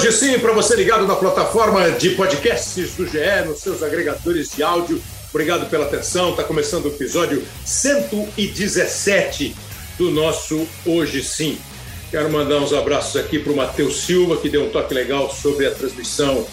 Hoje sim, para você ligado na plataforma de podcasts do GE, nos seus agregadores de áudio. Obrigado pela atenção. Está começando o episódio 117 do nosso Hoje Sim. Quero mandar uns abraços aqui para o Matheus Silva, que deu um toque legal sobre a transmissão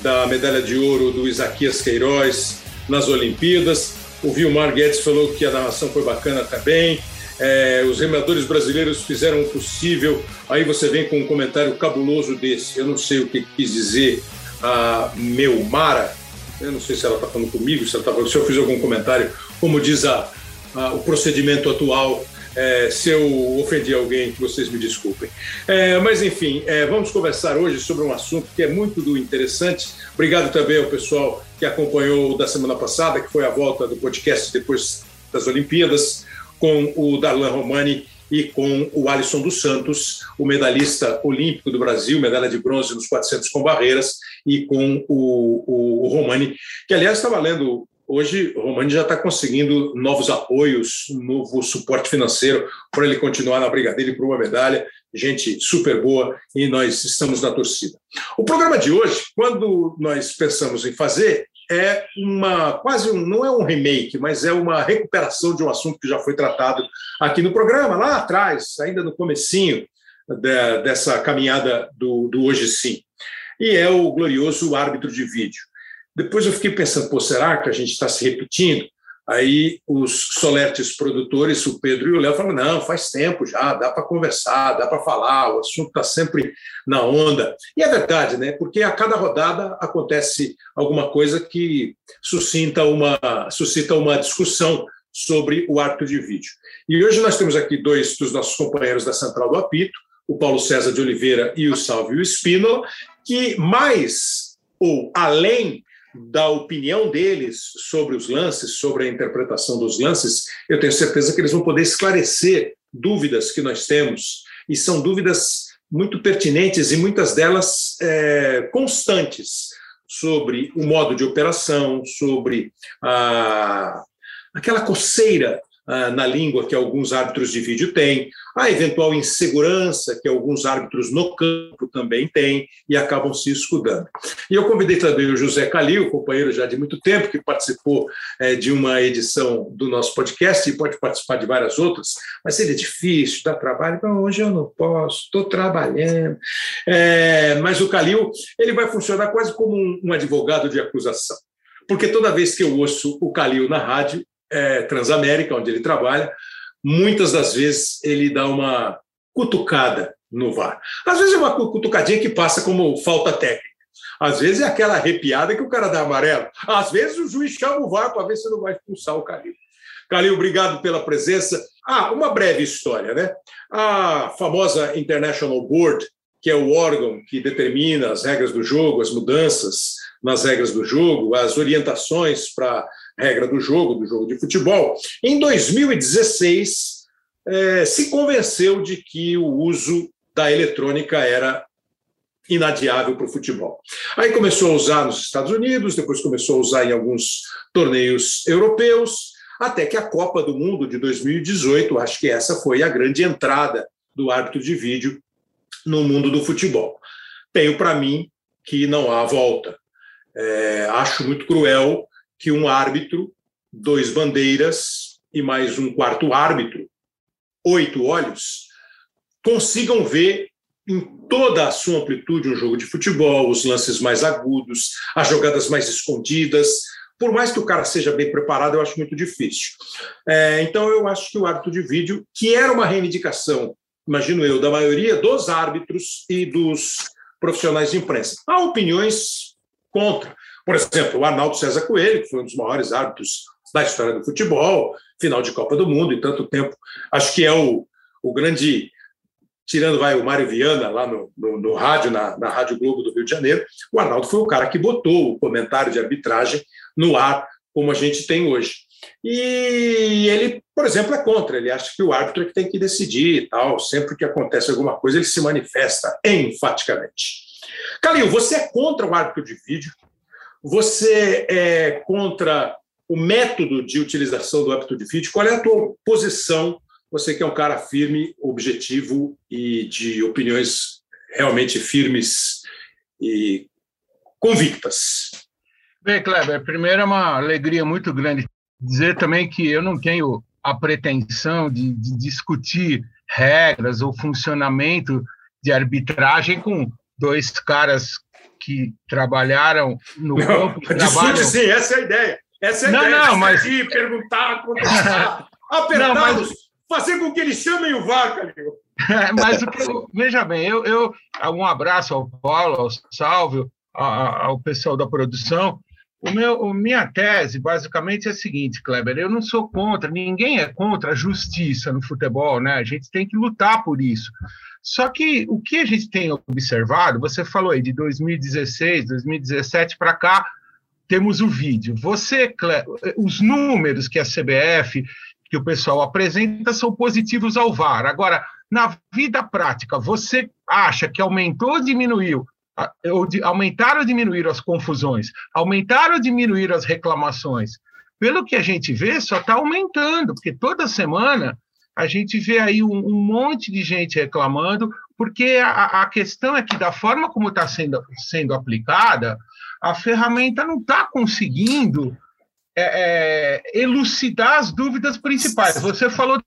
da medalha de ouro do Isaquias Queiroz nas Olimpíadas. O Vilmar Guedes falou que a narração foi bacana também. É, os remadores brasileiros fizeram o possível. Aí você vem com um comentário cabuloso desse. Eu não sei o que quis dizer a Meumara. Eu não sei se ela está falando comigo, se, tá falando, se eu fiz algum comentário, como diz a, a, o procedimento atual. É, se eu ofendi alguém, que vocês me desculpem. É, mas, enfim, é, vamos conversar hoje sobre um assunto que é muito do interessante. Obrigado também ao pessoal que acompanhou da semana passada, que foi a volta do podcast depois das Olimpíadas com o Darlan Romani e com o Alisson dos Santos, o medalhista olímpico do Brasil, medalha de bronze nos 400 com barreiras, e com o, o, o Romani, que aliás estava lendo hoje, o Romani já está conseguindo novos apoios, novo suporte financeiro para ele continuar na briga dele por uma medalha. Gente super boa e nós estamos na torcida. O programa de hoje, quando nós pensamos em fazer, é uma quase um, não é um remake, mas é uma recuperação de um assunto que já foi tratado aqui no programa lá atrás, ainda no comecinho de, dessa caminhada do, do hoje sim. E é o glorioso árbitro de vídeo. Depois eu fiquei pensando, pô, será que a gente está se repetindo? Aí os solertes produtores, o Pedro e o Léo, falaram: não, faz tempo já, dá para conversar, dá para falar, o assunto está sempre na onda. E é verdade, né? Porque a cada rodada acontece alguma coisa que suscita uma, suscita uma discussão sobre o árbitro de vídeo. E hoje nós temos aqui dois dos nossos companheiros da Central do Apito, o Paulo César de Oliveira e o Salvio Espínola, que mais ou além da opinião deles sobre os lances, sobre a interpretação dos lances, eu tenho certeza que eles vão poder esclarecer dúvidas que nós temos, e são dúvidas muito pertinentes e muitas delas é, constantes sobre o modo de operação, sobre a, aquela coceira na língua que alguns árbitros de vídeo têm, a eventual insegurança que alguns árbitros no campo também têm e acabam se escudando. E eu convidei também o José Calil, companheiro já de muito tempo, que participou é, de uma edição do nosso podcast e pode participar de várias outras, mas ele é difícil, dá trabalho, então hoje eu não posso, estou trabalhando. É, mas o Calil ele vai funcionar quase como um advogado de acusação porque toda vez que eu ouço o Calil na rádio, é, Transamérica, onde ele trabalha, muitas das vezes ele dá uma cutucada no VAR. Às vezes é uma cutucadinha que passa como falta técnica. Às vezes é aquela arrepiada que o cara dá amarelo. Às vezes o juiz chama o VAR para ver se não vai expulsar o Calil. Calil, obrigado pela presença. Ah, uma breve história, né? A famosa International Board, que é o órgão que determina as regras do jogo, as mudanças nas regras do jogo, as orientações para regra do jogo, do jogo de futebol, em 2016 é, se convenceu de que o uso da eletrônica era inadiável para o futebol. Aí começou a usar nos Estados Unidos, depois começou a usar em alguns torneios europeus, até que a Copa do Mundo de 2018, acho que essa foi a grande entrada do árbitro de vídeo no mundo do futebol. Tenho para mim que não há volta. É, acho muito cruel que um árbitro, dois bandeiras e mais um quarto árbitro, oito olhos, consigam ver em toda a sua amplitude um jogo de futebol, os lances mais agudos, as jogadas mais escondidas. Por mais que o cara seja bem preparado, eu acho muito difícil. É, então, eu acho que o árbitro de vídeo, que era uma reivindicação, imagino eu, da maioria dos árbitros e dos profissionais de imprensa, há opiniões contra. Por exemplo, o Arnaldo César Coelho, que foi um dos maiores árbitros da história do futebol, final de Copa do Mundo e tanto tempo. Acho que é o, o grande. Tirando vai o Mário Viana lá no, no, no rádio, na, na Rádio Globo do Rio de Janeiro, o Arnaldo foi o cara que botou o comentário de arbitragem no ar como a gente tem hoje. E ele, por exemplo, é contra. Ele acha que o árbitro é que tem que decidir e tal. Sempre que acontece alguma coisa, ele se manifesta enfaticamente. Calil, você é contra o árbitro de vídeo? Você é contra o método de utilização do árbitro de vídeo? Qual é a tua posição? Você que é um cara firme, objetivo e de opiniões realmente firmes e convictas. Bem, Kleber, primeiro é uma alegria muito grande dizer também que eu não tenho a pretensão de, de discutir regras ou funcionamento de arbitragem com dois caras que trabalharam no não, campo. Trabalham... sim, essa é a ideia. Essa é a não, ideia. Não, mas... Ir, perguntar, apertá-los, mas... fazer com que eles chamem o VAR, Calil. mas veja bem, eu, eu, um abraço ao Paulo, ao Salvio, ao pessoal da produção. O meu, a minha tese, basicamente, é a seguinte, Kleber: eu não sou contra, ninguém é contra a justiça no futebol, né? A gente tem que lutar por isso. Só que o que a gente tem observado, você falou aí de 2016, 2017 para cá, temos o vídeo. Você, os números que a CBF, que o pessoal apresenta, são positivos ao VAR. Agora, na vida prática, você acha que aumentou ou diminuiu ou de, ou diminuir as confusões, aumentar ou diminuir as reclamações. Pelo que a gente vê, só está aumentando, porque toda semana a gente vê aí um, um monte de gente reclamando, porque a, a, questão é que, da forma como está sendo, sendo aplicada, a ferramenta não está conseguindo é, é, elucidar as dúvidas principais. Você falou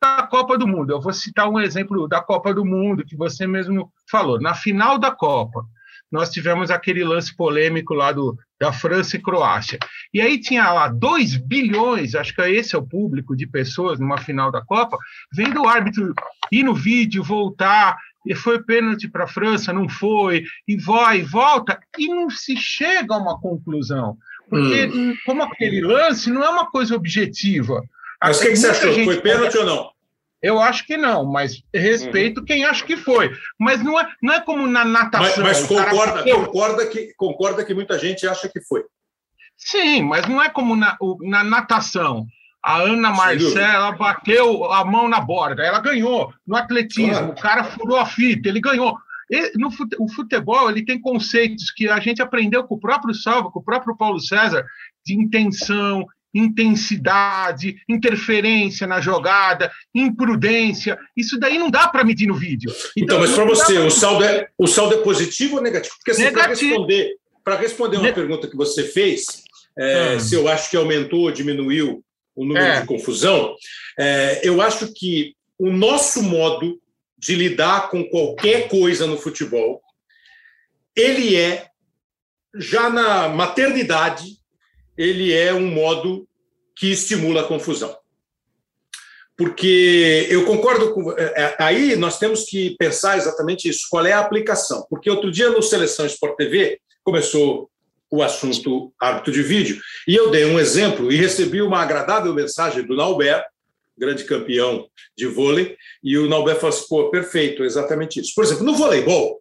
da Copa do Mundo. Eu vou citar um exemplo da Copa do Mundo que você mesmo falou. Na final da Copa, nós tivemos aquele lance polêmico lá do, da França e Croácia. E aí tinha lá 2 bilhões, acho que esse é o público de pessoas numa final da Copa, vendo o árbitro ir no vídeo, voltar, e foi pênalti para a França, não foi, e vai e volta, e não se chega a uma conclusão. Porque, hum. como aquele lance, não é uma coisa objetiva. Mas o que, que, você achou? Foi pênalti ou não? Eu acho que não, mas respeito uhum. quem acha que foi. Mas não é, não é como na natação. Mas, mas concorda, concorda, que, concorda que muita gente acha que foi. Sim, mas não é como na, na natação. A Ana Marcela bateu a mão na borda, ela ganhou. No atletismo, claro. o cara furou a fita, ele ganhou. E no fute, o futebol ele tem conceitos que a gente aprendeu com o próprio Salva, com o próprio Paulo César, de intenção, intensidade, interferência na jogada, imprudência. Isso daí não dá para medir no vídeo. Então, então mas para você, o saldo, é, o saldo é positivo ou negativo? Porque assim, para responder, responder uma ne pergunta que você fez, é, hum. se eu acho que aumentou ou diminuiu o número é. de confusão, é, eu acho que o nosso modo de lidar com qualquer coisa no futebol, ele é já na maternidade ele é um modo que estimula a confusão. Porque eu concordo com. É, é, aí nós temos que pensar exatamente isso: qual é a aplicação? Porque outro dia no Seleção Sport TV começou o assunto árbitro de vídeo, e eu dei um exemplo e recebi uma agradável mensagem do Nauber, grande campeão de vôlei, e o Nauber falou assim: pô, perfeito, exatamente isso. Por exemplo, no voleibol,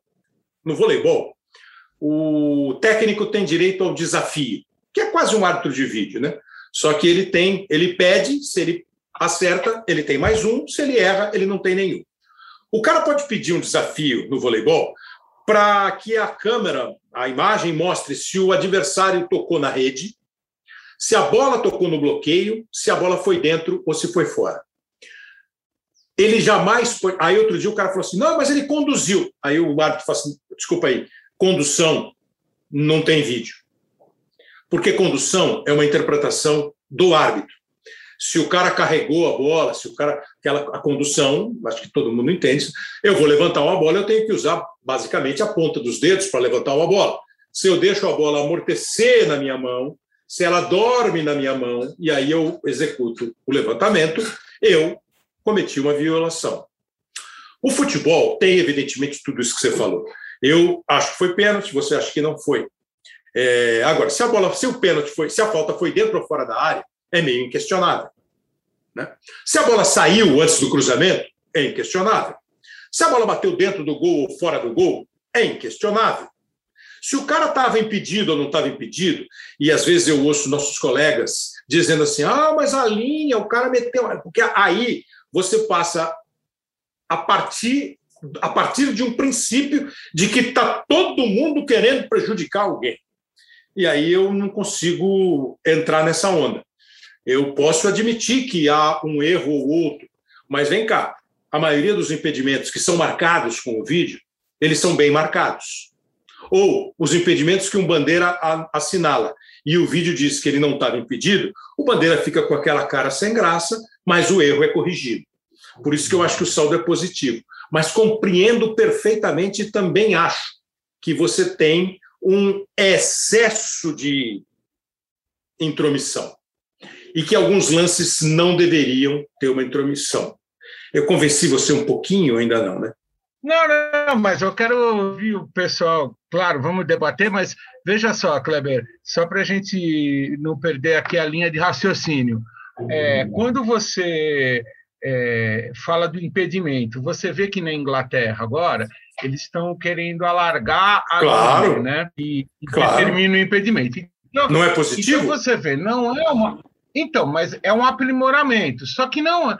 no voleibol, o técnico tem direito ao desafio que é quase um árbitro de vídeo, né? Só que ele tem, ele pede, se ele acerta, ele tem mais um, se ele erra, ele não tem nenhum. O cara pode pedir um desafio no voleibol para que a câmera, a imagem mostre se o adversário tocou na rede, se a bola tocou no bloqueio, se a bola foi dentro ou se foi fora. Ele jamais. Aí outro dia o cara falou assim: não, mas ele conduziu. Aí o árbitro falou assim: desculpa aí, condução não tem vídeo. Porque condução é uma interpretação do árbitro. Se o cara carregou a bola, se o cara. Aquela, a condução, acho que todo mundo entende, eu vou levantar uma bola, eu tenho que usar basicamente a ponta dos dedos para levantar uma bola. Se eu deixo a bola amortecer na minha mão, se ela dorme na minha mão, e aí eu executo o levantamento, eu cometi uma violação. O futebol tem, evidentemente, tudo isso que você falou. Eu acho que foi pênalti, você acha que não foi. É, agora, se a bola, se o pênalti foi, se a falta foi dentro ou fora da área, é meio inquestionável. Né? Se a bola saiu antes do cruzamento, é inquestionável. Se a bola bateu dentro do gol ou fora do gol, é inquestionável. Se o cara estava impedido ou não estava impedido, e às vezes eu ouço nossos colegas dizendo assim: ah, mas a linha, o cara meteu. Porque aí você passa a partir, a partir de um princípio de que está todo mundo querendo prejudicar alguém. E aí eu não consigo entrar nessa onda. Eu posso admitir que há um erro ou outro, mas vem cá, a maioria dos impedimentos que são marcados com o vídeo, eles são bem marcados. Ou os impedimentos que um bandeira assinala e o vídeo diz que ele não estava impedido, o bandeira fica com aquela cara sem graça, mas o erro é corrigido. Por isso que eu acho que o saldo é positivo. Mas compreendo perfeitamente e também acho que você tem um excesso de intromissão e que alguns lances não deveriam ter uma intromissão. Eu convenci você um pouquinho, ainda não, né? Não, não, mas eu quero ouvir o pessoal. Claro, vamos debater, mas veja só, Kleber, só para a gente não perder aqui a linha de raciocínio. É, quando você é, fala do impedimento, você vê que na Inglaterra agora eles estão querendo alargar a claro. lei, né? E, e claro. determina o impedimento. Então, não é positivo? Então você vê, não é uma. Então, mas é um aprimoramento. Só que não.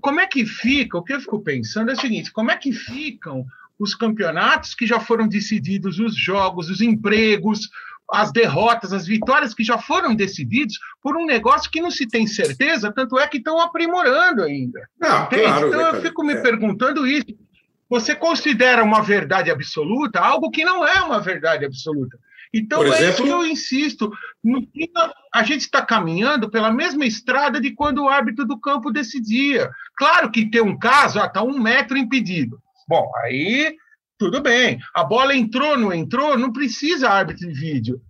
Como é que fica? O que eu fico pensando é o seguinte: como é que ficam os campeonatos que já foram decididos, os jogos, os empregos, as derrotas, as vitórias que já foram decididos por um negócio que não se tem certeza, tanto é que estão aprimorando ainda. Não, claro, então eu fico me é. perguntando isso. Você considera uma verdade absoluta algo que não é uma verdade absoluta. Então, exemplo, é isso que eu insisto. a gente está caminhando pela mesma estrada de quando o árbitro do campo decidia. Claro que tem um caso, está ah, um metro impedido. Bom, aí tudo bem. A bola entrou, não entrou, não precisa árbitro de vídeo.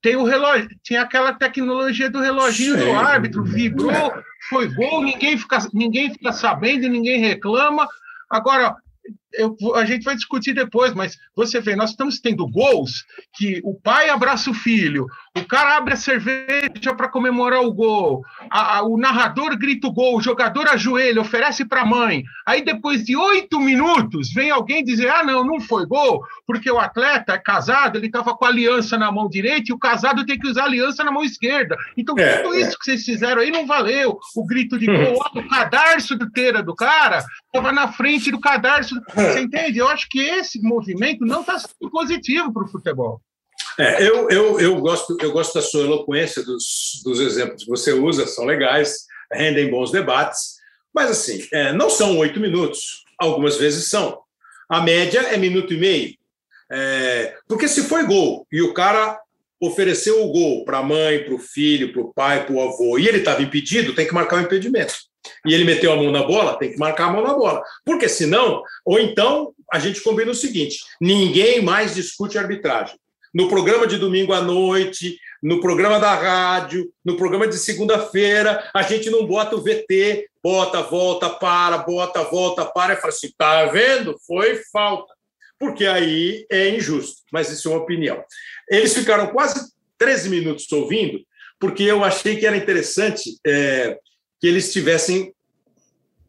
Tem o relógio, tinha aquela tecnologia do reloginho Sim. do árbitro, vibrou, foi gol, ninguém fica, ninguém fica sabendo, ninguém reclama. Agora, eu, a gente vai discutir depois, mas você vê, nós estamos tendo gols que o pai abraça o filho, o cara abre a cerveja para comemorar o gol, a, a, o narrador grita o gol, o jogador ajoelha, oferece para a mãe. Aí depois de oito minutos vem alguém dizer: ah, não, não foi gol, porque o atleta é casado, ele estava com a aliança na mão direita e o casado tem que usar a aliança na mão esquerda. Então é, tudo isso é. que vocês fizeram aí não valeu. O grito de gol, o cadarço do teira do cara estava na frente do cadarço. Você entende? Eu acho que esse movimento não está sendo positivo para o futebol. É, eu, eu, eu, gosto, eu gosto da sua eloquência, dos, dos exemplos que você usa, são legais, rendem bons debates, mas assim, é, não são oito minutos, algumas vezes são. A média é minuto e meio. É, porque se foi gol e o cara ofereceu o gol para a mãe, para o filho, para o pai, para o avô, e ele estava impedido, tem que marcar o impedimento e ele meteu a mão na bola, tem que marcar a mão na bola. Porque senão, ou então a gente combina o seguinte: ninguém mais discute arbitragem. No programa de domingo à noite, no programa da rádio, no programa de segunda-feira, a gente não bota o VT, bota, volta, para, bota, volta, para, e fala assim: tá vendo? Foi falta. Porque aí é injusto, mas isso é uma opinião. Eles ficaram quase 13 minutos ouvindo, porque eu achei que era interessante. É, que eles tivessem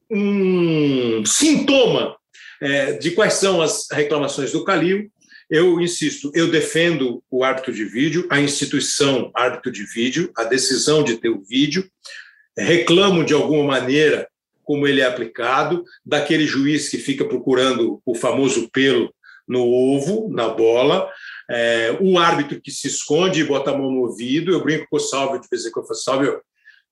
um sintoma é, de quais são as reclamações do Calil. Eu insisto, eu defendo o árbitro de vídeo, a instituição árbitro de vídeo, a decisão de ter o vídeo, reclamo de alguma maneira como ele é aplicado, daquele juiz que fica procurando o famoso pelo no ovo, na bola, é, o árbitro que se esconde e bota a mão no ouvido. Eu brinco com o Salve de vez em quando, eu falo, Salve,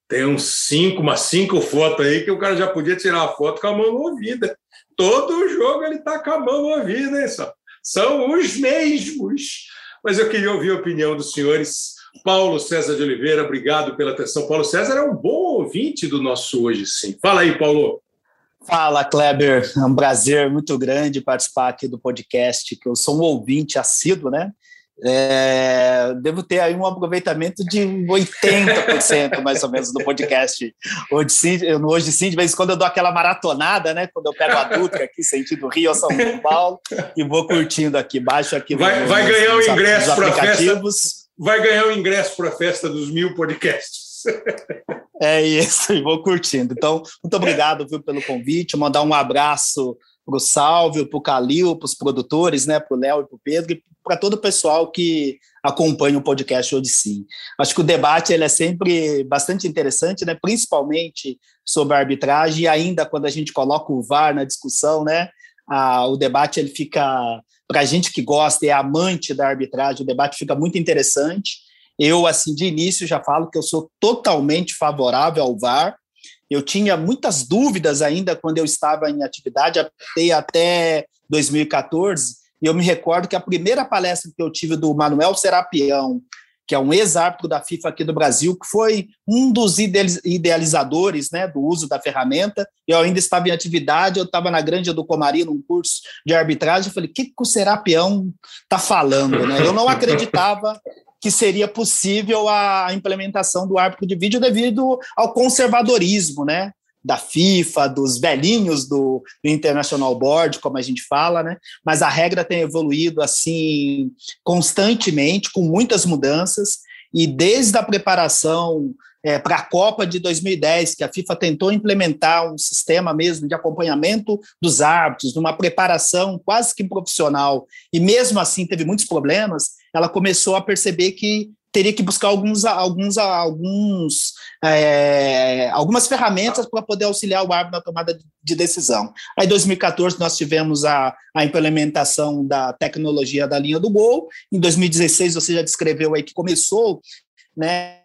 tem uns cinco, umas cinco fotos aí que o cara já podia tirar a foto com a mão no ouvido. Todo jogo ele está com a mão no ouvido, hein, só? São os mesmos. Mas eu queria ouvir a opinião dos senhores. Paulo César de Oliveira, obrigado pela atenção. Paulo César é um bom ouvinte do nosso Hoje Sim. Fala aí, Paulo. Fala, Kleber. É um prazer muito grande participar aqui do podcast, que eu sou um ouvinte assíduo, né? É, devo ter aí um aproveitamento de 80% mais ou menos do podcast. Hoje sim, hoje sim, de vez em quando eu dou aquela maratonada, né? Quando eu pego a Dutra aqui, sentido Rio São Paulo, e vou curtindo aqui, baixo aqui. Vai, vai ganhar o ingresso para a festa. Vai ganhar o ingresso para a festa dos mil podcasts. É isso, e vou curtindo. Então, muito obrigado viu, pelo convite. Mandar um abraço para o Salvio, para o Calil, para os produtores, né, para o Léo e para o Pedro, e para todo o pessoal que acompanha o podcast hoje sim. Acho que o debate ele é sempre bastante interessante, né? principalmente sobre a arbitragem, e ainda quando a gente coloca o VAR na discussão, né? Ah, o debate ele fica, para a gente que gosta e é amante da arbitragem, o debate fica muito interessante. Eu, assim, de início já falo que eu sou totalmente favorável ao VAR, eu tinha muitas dúvidas ainda quando eu estava em atividade, até 2014, e eu me recordo que a primeira palestra que eu tive do Manuel Serapião, que é um ex-árbitro da FIFA aqui do Brasil, que foi um dos idealizadores né, do uso da ferramenta. Eu ainda estava em atividade, eu estava na Grande do Comari, num curso de arbitragem. Eu falei: o que, que o Serapião está falando? Né? Eu não acreditava que seria possível a implementação do árbitro de vídeo devido ao conservadorismo, né? Da FIFA, dos velhinhos do, do International Board, como a gente fala, né? Mas a regra tem evoluído assim constantemente, com muitas mudanças, e desde a preparação é, para a Copa de 2010, que a FIFA tentou implementar um sistema mesmo de acompanhamento dos árbitros, numa preparação quase que profissional, e mesmo assim teve muitos problemas, ela começou a perceber que teria que buscar alguns, alguns, alguns, é, algumas ferramentas para poder auxiliar o árbitro na tomada de decisão. Aí, em 2014, nós tivemos a, a implementação da tecnologia da linha do gol. Em 2016, você já descreveu aí que começou, né?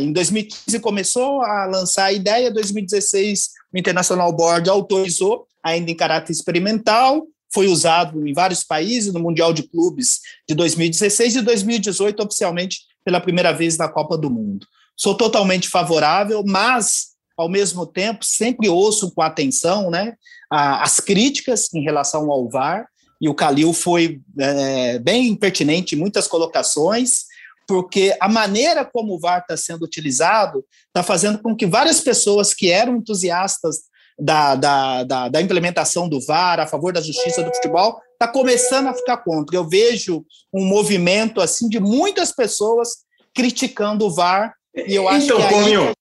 Em 2015 começou a lançar a ideia, em 2016 o International Board autorizou, ainda em caráter experimental, foi usado em vários países, no Mundial de Clubes de 2016 e 2018, oficialmente pela primeira vez na Copa do Mundo. Sou totalmente favorável, mas, ao mesmo tempo, sempre ouço com atenção né, as críticas em relação ao VAR, e o Calil foi é, bem pertinente em muitas colocações, porque a maneira como o VAR está sendo utilizado está fazendo com que várias pessoas que eram entusiastas da, da, da, da, implementação do VAR, a favor da justiça do futebol, está começando a ficar contra. Eu vejo um movimento assim de muitas pessoas criticando o VAR. E eu acho então, que Paulinho,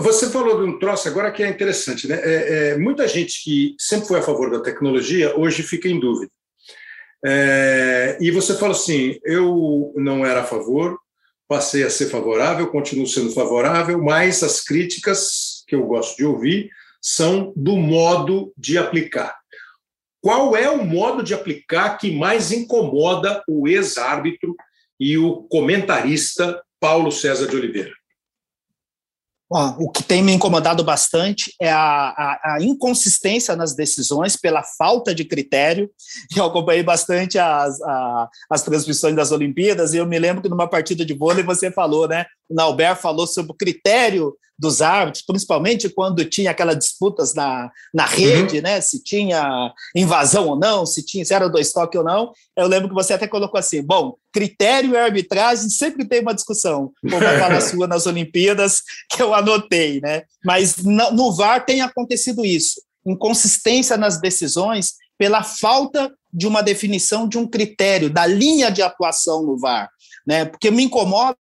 você falou de um troço agora que é interessante, né? É, é, muita gente que sempre foi a favor da tecnologia hoje fica em dúvida. É, e você fala assim: eu não era a favor, passei a ser favorável, continuo sendo favorável, mas as críticas que eu gosto de ouvir são do modo de aplicar. Qual é o modo de aplicar que mais incomoda o ex-árbitro e o comentarista Paulo César de Oliveira? Bom, o que tem me incomodado bastante é a, a, a, inconsistência nas decisões pela falta de critério. Eu acompanhei bastante as, a, as transmissões das Olimpíadas e eu me lembro que numa partida de vôlei você falou, né? O Nauber falou sobre o critério dos árbitros, principalmente quando tinha aquelas disputas na, na rede, uhum. né? Se tinha invasão ou não, se tinha se era dois toques ou não. Eu lembro que você até colocou assim: bom, critério e arbitragem sempre tem uma discussão, como a fala sua nas Olimpíadas, que eu anotei, né? Mas no, no VAR tem acontecido isso, inconsistência nas decisões pela falta de uma definição de um critério, da linha de atuação no VAR. Né? Porque me incomoda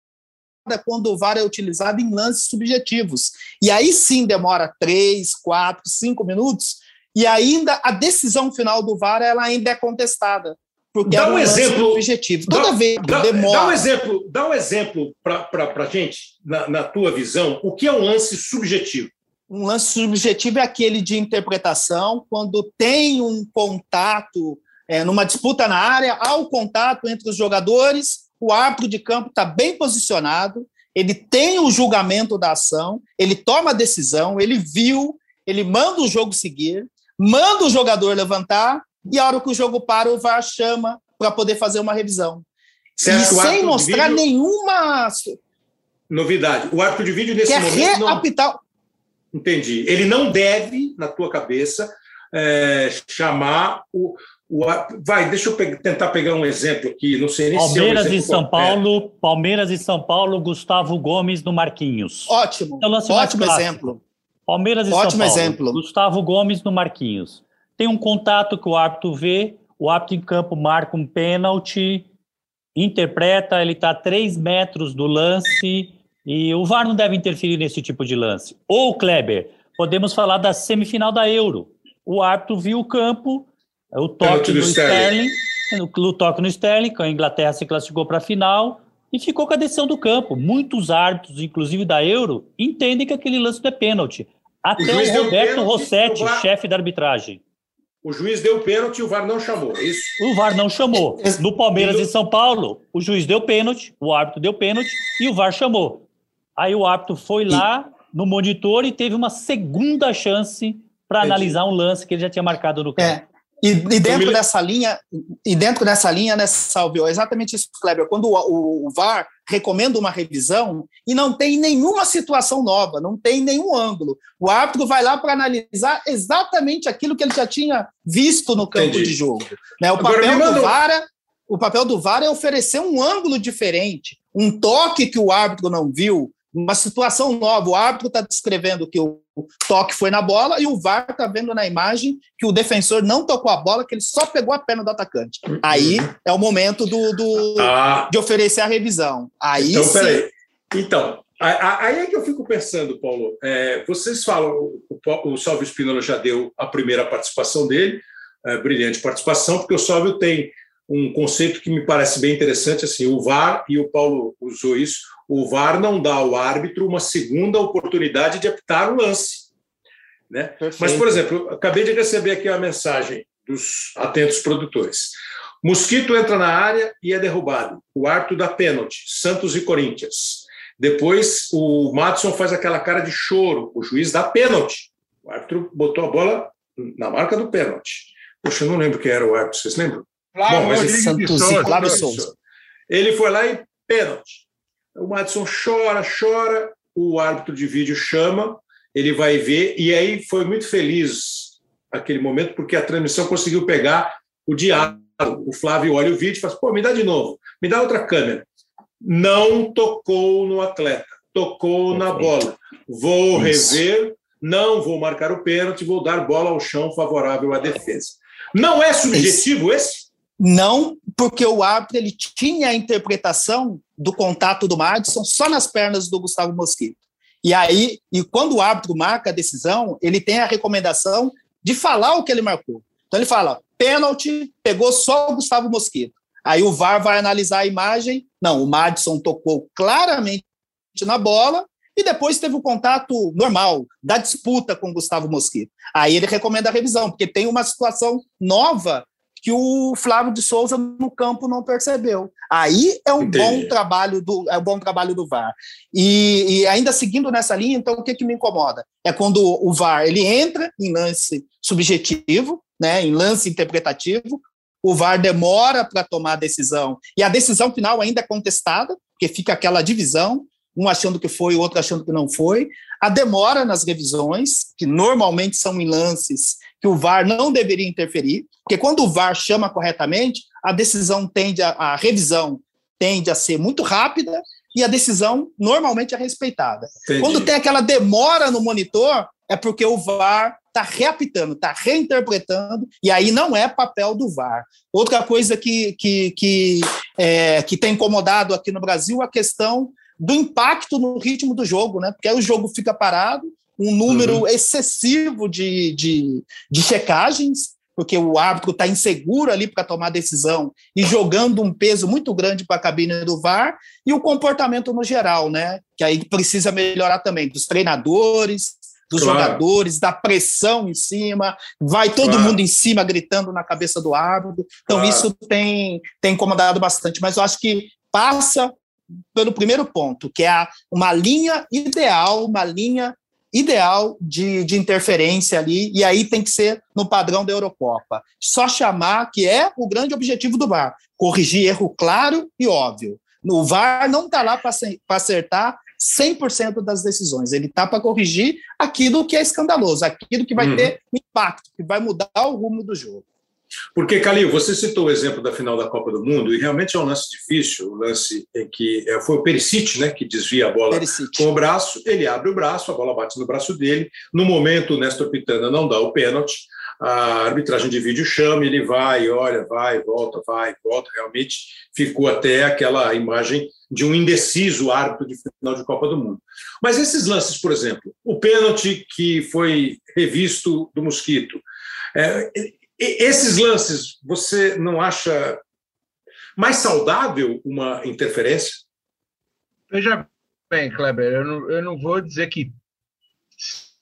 quando o VAR é utilizado em lances subjetivos. E aí sim demora três, quatro, cinco minutos, e ainda a decisão final do VAR ela ainda é contestada. Porque dá é um, um exemplo subjetivo. Toda dá, vez dá, demora. Dá um exemplo, dá um exemplo para a gente, na, na tua visão, o que é um lance subjetivo? Um lance subjetivo é aquele de interpretação, quando tem um contato, é, numa disputa na área, há o contato entre os jogadores o árbitro de campo está bem posicionado, ele tem o julgamento da ação, ele toma a decisão, ele viu, ele manda o jogo seguir, manda o jogador levantar, e a hora que o jogo para, o VAR chama para poder fazer uma revisão. e sem mostrar vídeo... nenhuma novidade. O árbitro de vídeo nesse Quer momento. Reapitar... Não... Entendi. Ele não deve, na tua cabeça, é, chamar o, Vai, deixa eu pe tentar pegar um exemplo aqui, não sei nem Palmeiras se é um e São Paulo, Palmeiras e São Paulo, Gustavo Gomes no Marquinhos. Ótimo, então, ótimo exemplo. Palmeiras e ótimo São Paulo, exemplo. Gustavo Gomes no Marquinhos. Tem um contato que o árbitro vê, o árbitro em campo marca um pênalti, interpreta, ele está a 3 metros do lance, e o VAR não deve interferir nesse tipo de lance. Ou, Kleber, podemos falar da semifinal da Euro. O árbitro viu o campo, é o toque do Sterling. Sterling. no toque no Sterling, a Inglaterra se classificou para a final e ficou com a decisão do campo. Muitos árbitros, inclusive da Euro, entendem que aquele lance não é pênalti. Até o, o Roberto Rossetti, VAR... chefe da arbitragem. O juiz deu pênalti e o VAR não chamou, é isso? O VAR não chamou. No Palmeiras e São Paulo, o juiz deu pênalti, o árbitro deu pênalti e o VAR chamou. Aí o árbitro foi lá no monitor e teve uma segunda chance para analisar um lance que ele já tinha marcado no campo. É. E, e, dentro dessa linha, e dentro dessa linha, né, Salvio, é exatamente isso, Kleber. Quando o, o, VAR recomenda uma revisão e não tem nenhuma situação nova, não tem nenhum ângulo, o árbitro vai lá para analisar exatamente aquilo que ele já tinha visto no campo Entendi. de jogo. Né? O papel do VAR é, o papel do VAR é oferecer um ângulo diferente, um toque que o árbitro não viu, uma situação nova. O árbitro está descrevendo que o toque foi na bola e o VAR está vendo na imagem que o defensor não tocou a bola, que ele só pegou a perna do atacante. Aí é o momento do, do ah. de oferecer a revisão. Aí então, sim. Peraí. Então, aí é que eu fico pensando, Paulo. É, vocês falam, o, o Salvio Spinola já deu a primeira participação dele, é, brilhante participação, porque o Salvio tem um conceito que me parece bem interessante, assim, o VAR, e o Paulo usou isso, o VAR não dá ao árbitro uma segunda oportunidade de apitar o lance. Né? Mas, por exemplo, acabei de receber aqui a mensagem dos atentos produtores. Mosquito entra na área e é derrubado. O árbitro dá pênalti, Santos e Corinthians. Depois o Matson faz aquela cara de choro, o juiz dá pênalti. O árbitro botou a bola na marca do pênalti. Poxa, eu não lembro quem era o árbitro, vocês lembram? Flávio Bom, mas Santos Souza, Flávio Souza. Ele foi lá e pênalti. O Madison chora, chora, o árbitro de vídeo chama, ele vai ver, e aí foi muito feliz aquele momento, porque a transmissão conseguiu pegar o diálogo. O Flávio olha o vídeo e fala: pô, me dá de novo, me dá outra câmera. Não tocou no atleta, tocou na bola. Vou rever, não vou marcar o pênalti, vou dar bola ao chão favorável à defesa. Não é subjetivo esse? Não, porque o árbitro ele tinha a interpretação do contato do Madison só nas pernas do Gustavo Mosquito. E aí, e quando o árbitro marca a decisão, ele tem a recomendação de falar o que ele marcou. Então ele fala: pênalti, pegou só o Gustavo Mosquito. Aí o VAR vai analisar a imagem. Não, o Madison tocou claramente na bola e depois teve o contato normal da disputa com o Gustavo Mosquito. Aí ele recomenda a revisão, porque tem uma situação nova que o Flávio de Souza no campo não percebeu. Aí é um Entendi. bom trabalho do é um bom trabalho do VAR. E, e, ainda seguindo nessa linha, então o que, que me incomoda é quando o VAR ele entra em lance subjetivo, né, em lance interpretativo, o VAR demora para tomar a decisão e a decisão final ainda é contestada, porque fica aquela divisão, um achando que foi, o outro achando que não foi. A demora nas revisões, que normalmente são em lances que o VAR não deveria interferir, porque quando o VAR chama corretamente, a decisão tende a, a revisão tende a ser muito rápida e a decisão normalmente é respeitada. Entendi. Quando tem aquela demora no monitor, é porque o VAR está reapitando, está reinterpretando, e aí não é papel do VAR. Outra coisa que, que, que, é, que tem incomodado aqui no Brasil é a questão do impacto no ritmo do jogo, né? Porque aí o jogo fica parado, um número uhum. excessivo de, de, de checagens, porque o árbitro está inseguro ali para tomar decisão e jogando um peso muito grande para a cabine do VAR, e o comportamento no geral, né? Que aí precisa melhorar também, dos treinadores, dos claro. jogadores, da pressão em cima, vai todo claro. mundo em cima gritando na cabeça do árbitro. Então, claro. isso tem, tem incomodado bastante, mas eu acho que passa pelo primeiro ponto, que é uma linha ideal, uma linha ideal de, de interferência ali, e aí tem que ser no padrão da Eurocopa. Só chamar, que é o grande objetivo do VAR, corrigir erro claro e óbvio. O VAR não está lá para acertar 100% das decisões, ele está para corrigir aquilo que é escandaloso, aquilo que vai uhum. ter impacto, que vai mudar o rumo do jogo. Porque, Calil, você citou o exemplo da final da Copa do Mundo, e realmente é um lance difícil, o um lance em que é, foi o Perisic, né, que desvia a bola Perisic. com o braço, ele abre o braço, a bola bate no braço dele, no momento o Néstor Pitana não dá o pênalti, a arbitragem de vídeo chama, ele vai, olha, vai, volta, vai, volta, realmente ficou até aquela imagem de um indeciso árbitro de final de Copa do Mundo. Mas esses lances, por exemplo, o pênalti que foi revisto do Mosquito, é, esses lances, você não acha mais saudável uma interferência? Veja bem, Kleber, eu não, eu não vou dizer que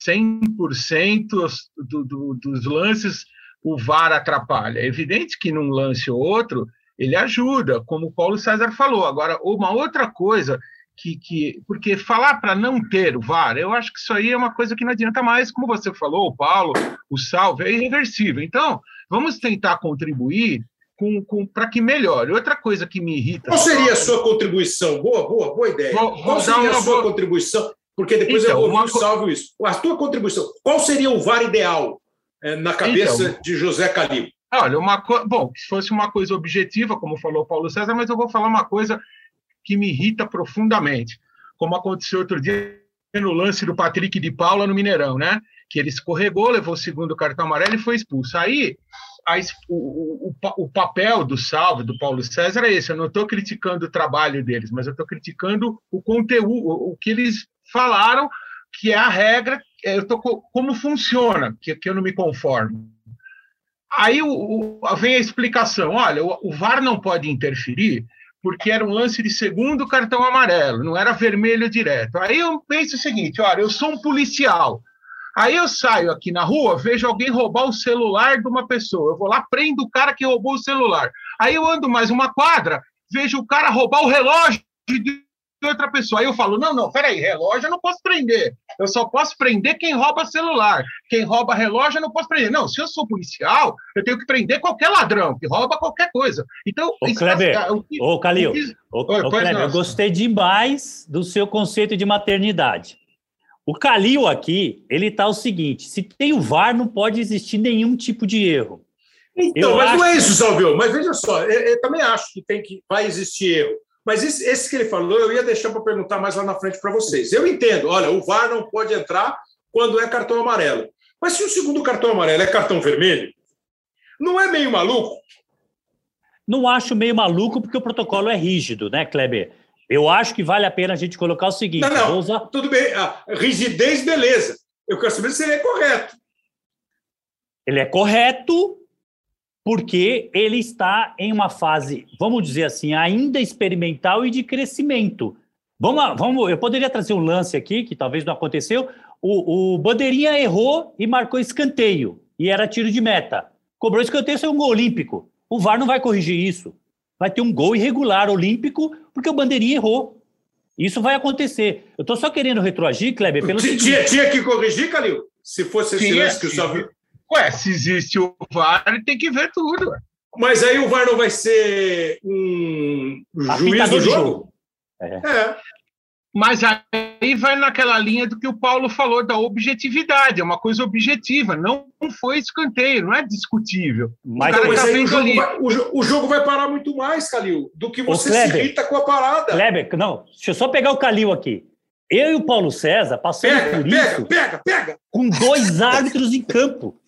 100% do, do, dos lances o VAR atrapalha. É evidente que num lance ou outro ele ajuda, como o Paulo César falou. Agora, uma outra coisa que. que porque falar para não ter o VAR, eu acho que isso aí é uma coisa que não adianta mais, como você falou, o Paulo, o Salve, é irreversível. Então, vamos tentar contribuir com, com, para que melhore. Outra coisa que me irrita. Qual seria a sua contribuição? Boa, boa, boa ideia. Vou, Qual seria a sua boa... contribuição? Porque depois então, eu ouvi uma... o salvo isso. A tua contribuição. Qual seria o VAR ideal é, na cabeça então, de José Calil? Olha, uma co... bom, se fosse uma coisa objetiva, como falou Paulo César, mas eu vou falar uma coisa que me irrita profundamente, como aconteceu outro dia no lance do Patrick de Paula no Mineirão, né? Que ele escorregou, levou o segundo cartão amarelo e foi expulso. Aí a, o, o, o, papel do Salve, do Paulo César, é esse. Eu não estou criticando o trabalho deles, mas eu estou criticando o conteúdo, o, que eles falaram, que é a regra, é, eu tô, como funciona, que, que eu não me conformo. Aí o, vem a explicação: olha, o, VAR não pode interferir porque era um lance de segundo cartão amarelo, não era vermelho direto. Aí eu penso o seguinte: olha, eu sou um policial. Aí eu saio aqui na rua, vejo alguém roubar o celular de uma pessoa. Eu vou lá, prendo o cara que roubou o celular. Aí eu ando mais uma quadra, vejo o cara roubar o relógio de outra pessoa. Aí eu falo: não, não, peraí, relógio eu não posso prender. Eu só posso prender quem rouba celular. Quem rouba relógio eu não posso prender. Não, se eu sou policial, eu tenho que prender qualquer ladrão que rouba qualquer coisa. Então, ô, Kleber, é, o ô, Calil, ô, ô, Kleber, eu gostei demais do seu conceito de maternidade. O Calil aqui, ele tá o seguinte: se tem o VAR, não pode existir nenhum tipo de erro. Então, eu mas acho... não é isso, Salvio. Mas veja só, eu, eu, também acho que tem que vai existir erro. Mas esse, esse que ele falou, eu ia deixar para perguntar mais lá na frente para vocês. Eu entendo, olha, o VAR não pode entrar quando é cartão amarelo. Mas se o segundo cartão amarelo é cartão vermelho, não é meio maluco? Não acho meio maluco porque o protocolo é rígido, né, Kleber? Eu acho que vale a pena a gente colocar o seguinte. Não, não, usar... tudo bem. A rigidez, beleza. Eu quero saber se ele é correto. Ele é correto porque ele está em uma fase, vamos dizer assim, ainda experimental e de crescimento. Vamos, vamos, eu poderia trazer um lance aqui, que talvez não aconteceu. O, o Bandeirinha errou e marcou escanteio, e era tiro de meta. Cobrou escanteio, isso é um gol olímpico. O VAR não vai corrigir isso vai ter um gol irregular olímpico porque o bandeirinha errou. Isso vai acontecer. Eu estou só querendo retroagir, Kleber, pelo tinha, seguinte... tinha que corrigir, Calil? Se fosse esse lance que o Salve... Ué, se existe o VAR, tem que ver tudo. Ué. Mas aí o VAR não vai ser um juiz do jogo? jogo? É. é. Mas aí vai naquela linha do que o Paulo falou da objetividade, é uma coisa objetiva, não foi escanteio, não é discutível. Mas, o, mas tá o, jogo vai, o, o, jogo vai, parar muito mais, Calil, do que você Kleber, se irrita com a parada. Kleber, não, deixa eu só pegar o Calil aqui. Eu e o Paulo César passamos pega, por pega, isso pega, pega. com dois árbitros em campo.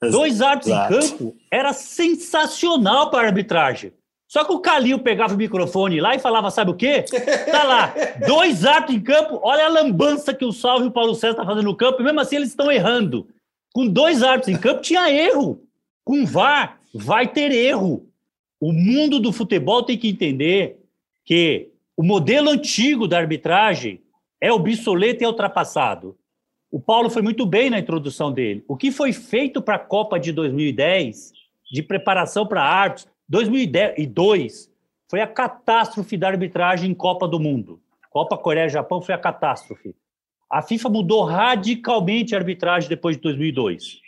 Dois árbitros Exato. em campo era sensacional para a arbitragem. Só que o Calil pegava o microfone lá e falava, sabe o quê? Tá lá, dois atos em campo, olha a lambança que o Salve e o Paulo César estão tá fazendo no campo, e mesmo assim eles estão errando. Com dois árbitros em campo tinha erro. Com VAR vai ter erro. O mundo do futebol tem que entender que o modelo antigo da arbitragem é obsoleto e ultrapassado. O Paulo foi muito bem na introdução dele. O que foi feito para a Copa de 2010, de preparação para árbitros, 2002 foi a catástrofe da arbitragem em Copa do Mundo. Copa Coreia-Japão foi a catástrofe. A FIFA mudou radicalmente a arbitragem depois de 2002,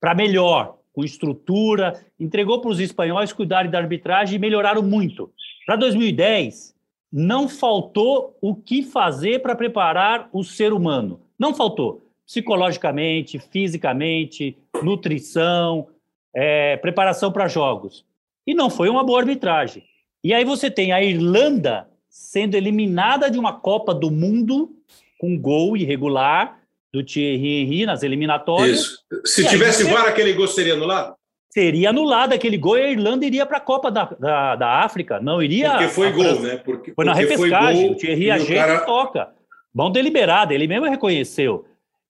para melhor, com estrutura, entregou para os espanhóis cuidarem da arbitragem e melhoraram muito. Para 2010, não faltou o que fazer para preparar o ser humano. Não faltou. Psicologicamente, fisicamente, nutrição, é, preparação para jogos. E não foi uma boa arbitragem. E aí você tem a Irlanda sendo eliminada de uma Copa do Mundo com gol irregular do Thierry Henry nas eliminatórias. Isso. Se e tivesse VAR, aquele gol seria anulado? Seria anulado aquele gol e a Irlanda iria para a Copa da, da, da, África, não iria. Porque foi gol, né? Porque, foi na repescagem, foi o Thierry ajeita cara... e toca. Bom deliberado, ele mesmo reconheceu.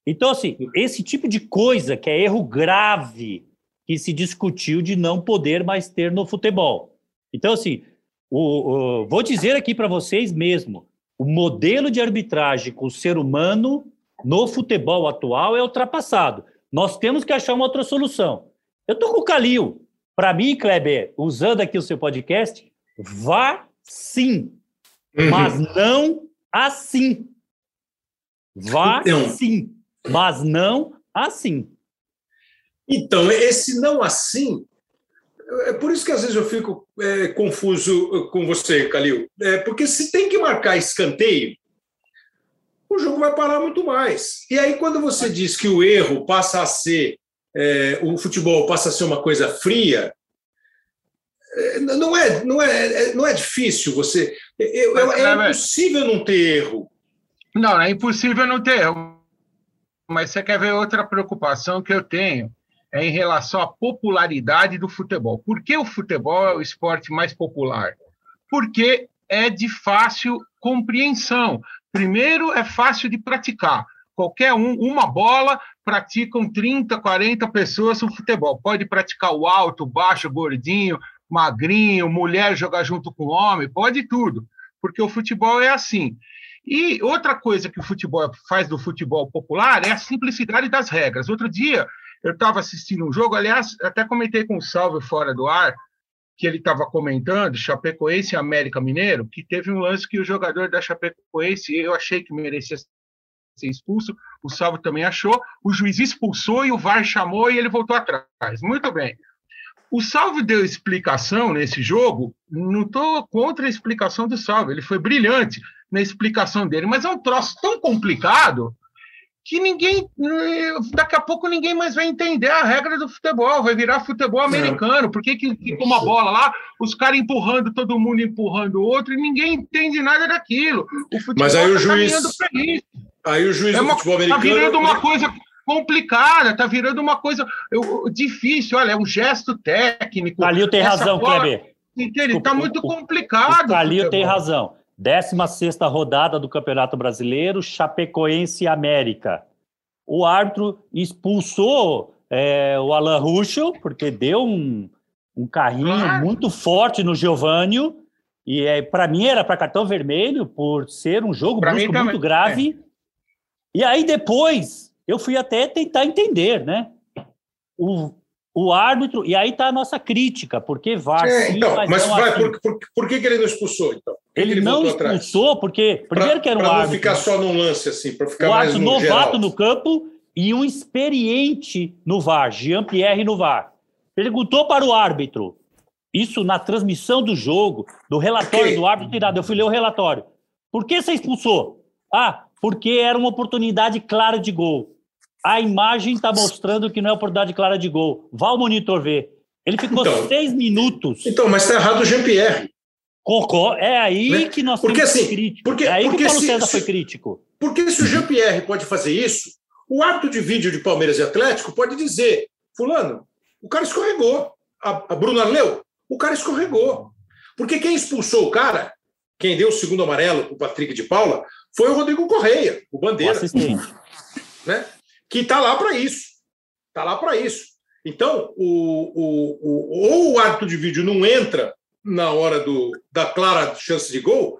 Então, assim, esse tipo de coisa que é erro grave que se discutiu de não poder mais ter no futebol. Então, assim, o, o, vou dizer aqui para vocês mesmo: o modelo de arbitragem com o ser humano no futebol atual é ultrapassado. Nós temos que achar uma outra solução. Eu estou com o Calil. Para mim, Kleber, usando aqui o seu podcast, vá sim, uhum. mas não assim. Vá então, sim, mas não assim. Então, esse não assim é por isso que às vezes eu fico é, confuso com você, Calil. É, porque se tem que marcar escanteio, o jogo vai parar muito mais. E aí, quando você diz que o erro passa a ser, é, o futebol passa a ser uma coisa fria, é, não é, não é, é não é difícil você. É, é impossível não ter erro. Não, é impossível não ter. Mas você quer ver outra preocupação que eu tenho? é em relação à popularidade do futebol. Por que o futebol é o esporte mais popular? Porque é de fácil compreensão. Primeiro, é fácil de praticar. Qualquer um, uma bola, praticam 30, 40 pessoas o futebol. Pode praticar o alto, baixo, gordinho, magrinho, mulher jogar junto com homem, pode tudo. Porque o futebol é assim. E outra coisa que o futebol faz do futebol popular é a simplicidade das regras. Outro dia, eu estava assistindo um jogo, aliás, até comentei com o Salve fora do ar, que ele estava comentando, Chapecoense e América Mineiro, que teve um lance que o jogador da Chapecoense, eu achei que merecia ser expulso, o Salvo também achou, o juiz expulsou e o VAR chamou e ele voltou atrás. Muito bem. O Salvo deu explicação nesse jogo, não estou contra a explicação do Salvo, ele foi brilhante na explicação dele, mas é um troço tão complicado que ninguém, daqui a pouco ninguém mais vai entender a regra do futebol, vai virar futebol americano. Por que, que, uma bola lá, os caras empurrando, todo mundo empurrando o outro, e ninguém entende nada daquilo. O futebol Mas aí o tá juiz. Aí o juiz é uma, do futebol americano. Tá virando uma coisa complicada, tá virando uma coisa eu, difícil. Olha, é um gesto técnico. Calil tem razão, bola, Kleber. Entende? Tá muito complicado. O Calil tem razão. 16 rodada do Campeonato Brasileiro, Chapecoense América. O árbitro expulsou é, o Alan Ruschel, porque deu um, um carrinho muito forte no Giovânio. E é, para mim era para cartão vermelho, por ser um jogo muito grave. É. E aí depois eu fui até tentar entender, né? O, o árbitro, e aí está a nossa crítica, porque VAR. É, então, mas, mas vai, assim. por, por, por, que, que ele não expulsou, então? Ele, ele, não expulsou, atrás? porque, primeiro pra, que era um árbitro. Para ficar só num lance, assim, para ficar o mais no novato geral. no campo e um experiente no VAR, Jean-Pierre no VAR. Perguntou para o árbitro, isso na transmissão do jogo, do relatório okay. do árbitro tirado. Eu fui ler o relatório. Por que você expulsou? Ah, porque era uma oportunidade clara de gol. A imagem está mostrando que não é oportunidade clara de gol. Vá ao monitor ver. Ele ficou então, seis minutos. Então, mas está errado o Jean-Pierre. É aí né? que nós porque, assim, crítico. Porque, é aí porque que o Paulo se, César se, foi crítico. Porque se o Jean-Pierre pode fazer isso, o ato de vídeo de Palmeiras e Atlético pode dizer: Fulano, o cara escorregou. A, a Bruna leu, o cara escorregou. Porque quem expulsou o cara, quem deu o segundo amarelo para o Patrick de Paula, foi o Rodrigo Correia, o bandeira. O assistente. Né? Que está lá para isso. Está lá para isso. Então, o, o, o, ou o árbitro de vídeo não entra na hora do, da clara chance de gol,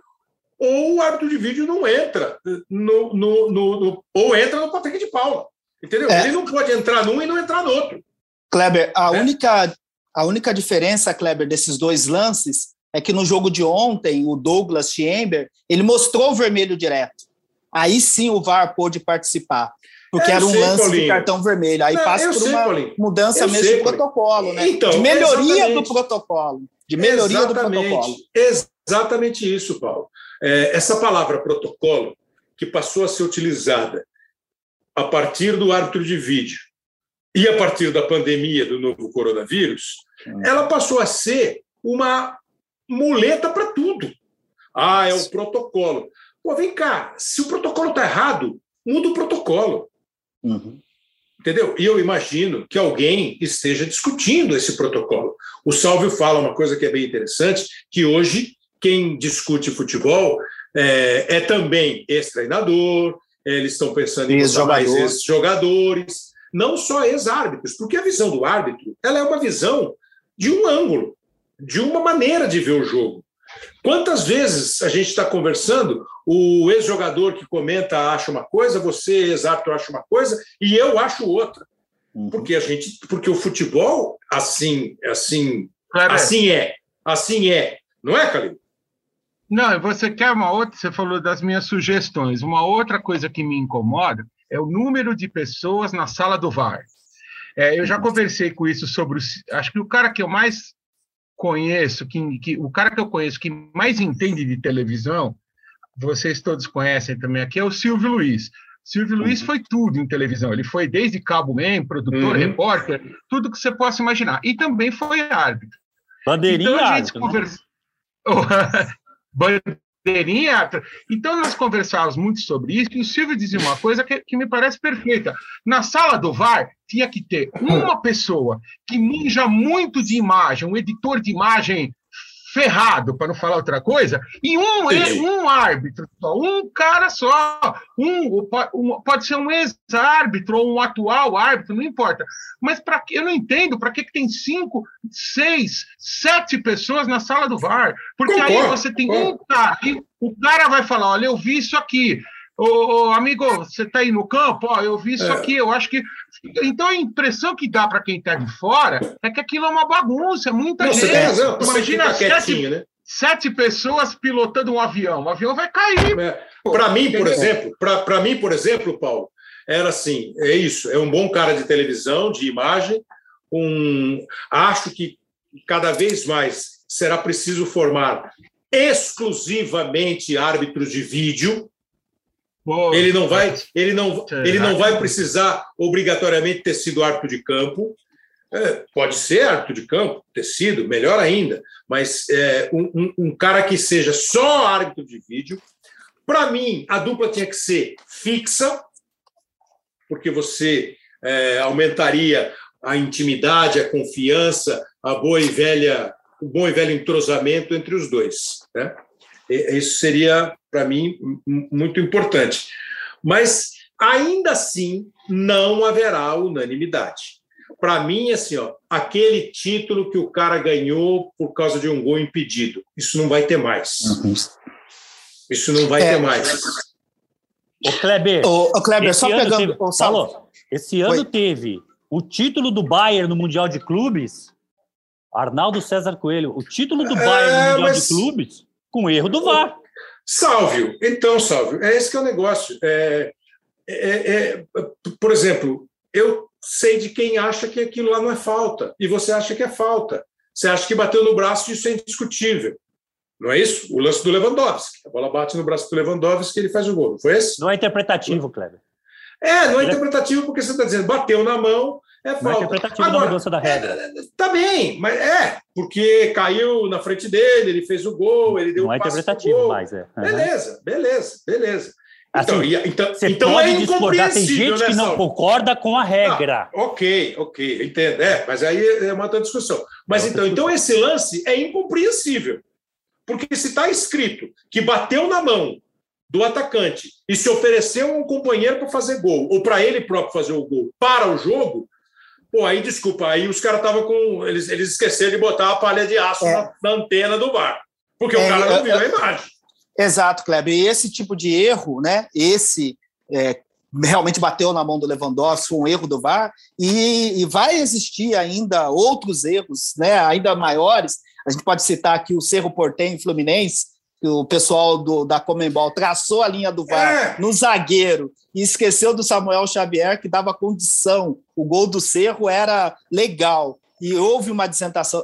ou o árbitro de vídeo não entra no, no, no, no ou entra no Patrick de Paula. Entendeu? É. Ele não pode entrar num e não entrar no outro. Kleber, a, é. única, a única diferença, Kleber, desses dois lances é que no jogo de ontem, o Douglas Chamber, ele mostrou o vermelho direto. Aí sim o VAR pôde participar porque era um sei, lance Paulinho. de cartão vermelho. Aí não, passa por sei, uma Paulinho. mudança eu mesmo sei, de protocolo, né? Então, de melhoria do protocolo. De melhoria exatamente, do protocolo. Exatamente isso, Paulo. É, essa palavra protocolo, que passou a ser utilizada a partir do árbitro de vídeo e a partir da pandemia do novo coronavírus, hum. ela passou a ser uma muleta para tudo. Ah, é o protocolo. Pô, vem cá, se o protocolo está errado, muda o protocolo. Uhum. Entendeu? E eu imagino que alguém esteja discutindo esse protocolo. O Salvio fala uma coisa que é bem interessante, que hoje quem discute futebol é, é também ex-treinador, eles estão pensando em mais ex-jogadores, não só ex-árbitros, porque a visão do árbitro ela é uma visão de um ângulo, de uma maneira de ver o jogo. Quantas vezes a gente está conversando, o ex-jogador que comenta acha uma coisa, você, ex-árbitro, acha uma coisa, e eu acho outra. Uhum. Porque a gente, porque o futebol, assim, assim, assim é, assim é, não é, Calil? Não, você quer uma outra? Você falou das minhas sugestões. Uma outra coisa que me incomoda é o número de pessoas na sala do VAR. É, eu já conversei com isso sobre. O, acho que o cara que eu mais conheço, que, que, o cara que eu conheço que mais entende de televisão, vocês todos conhecem também aqui, é o Silvio Luiz. Silvio uhum. Luiz foi tudo em televisão. Ele foi desde cabo man, produtor, uhum. repórter, tudo que você possa imaginar. E também foi árbitro. Bandeirinha então, a gente árbitro, né? conversa... bandeirinha. Então, nós conversávamos muito sobre isso, e o Silvio dizia uma coisa que, que, me parece perfeita. Na sala do VAR, tinha que ter uma pessoa que ninja muito de imagem, um editor de imagem ferrado, para não falar outra coisa, e um, um árbitro só, um cara só, um, um pode ser um ex-árbitro ou um atual árbitro, não importa. Mas para eu não entendo para que, que tem cinco, seis, sete pessoas na sala do VAR, porque concordo, aí você tem concordo. um cara, e o cara vai falar, olha, eu vi isso aqui. Ô, amigo, você está aí no campo? Ó, eu vi isso é. aqui. Eu acho que. Então a impressão que dá para quem está de fora é que aquilo é uma bagunça, é muita não, gente. Você tem razão, Imagina sete, né? sete pessoas pilotando um avião. O avião vai cair. É. Para mim, por exemplo, para mim, por exemplo, Paulo, era assim: é isso, é um bom cara de televisão, de imagem. Um, acho que cada vez mais será preciso formar exclusivamente árbitros de vídeo ele não vai, ele não, ele não vai precisar obrigatoriamente ter sido árbitro de campo. É, pode ser árbitro de campo, ter sido, melhor ainda, mas é, um, um, um, cara que seja só árbitro de vídeo. Para mim, a dupla tinha que ser fixa, porque você é, aumentaria a intimidade, a confiança, a boa e velha, o bom e velho entrosamento entre os dois. Né? Isso seria, para mim, muito importante. Mas, ainda assim, não haverá unanimidade. Para mim, assim, ó, aquele título que o cara ganhou por causa de um gol impedido, isso não vai ter mais. Uhum. Isso não vai é. ter mais. O Kleber, o, o Kleber só pegando. Teve, falou, esse ano Oi. teve o título do Bayern no Mundial de Clubes. Arnaldo César Coelho, o título do Bayern é, no Mundial mas... de Clubes com erro do VAR. Sálvio, então, Sálvio, é esse que é o negócio. É, é, é, por exemplo, eu sei de quem acha que aquilo lá não é falta, e você acha que é falta. Você acha que bateu no braço e isso é indiscutível. Não é isso? O lance do Lewandowski. A bola bate no braço do Lewandowski e ele faz o gol. Não foi esse? Não é interpretativo, Kleber. É, não é interpretativo porque você está dizendo bateu na mão, é falta. É interpretativo Agora, mudança da regra. É, tá bem, mas é, porque caiu na frente dele, ele fez o gol, ele deu Não um é interpretativo mais, é. Uhum. Beleza, beleza, beleza. Então, assim, então, você então pode é discordar, tem gente que não concorda com a regra. Ah, ok, ok, entendo. É, mas aí é uma outra discussão. Mas é então, discussão. então esse lance é incompreensível. Porque se está escrito que bateu na mão do atacante e se ofereceu a um companheiro para fazer gol, ou para ele próprio fazer o gol para o jogo, pô, aí desculpa, aí os caras estavam com. Eles, eles esqueceram de botar a palha de aço é. na, na, antena do bar. Porque é, o cara não viu a imagem. Exato, Kleber. E esse tipo de erro, né? Esse é, realmente bateu na mão do Lewandowski, foi um erro do VAR, e, e, vai existir ainda outros erros, né? Ainda maiores. A gente pode citar aqui o Cerro Portenho Fluminense, o pessoal do, da Comembol traçou a linha do VAR é. no zagueiro e esqueceu do Samuel Xavier, que dava condição. O gol do Cerro era legal. E houve uma,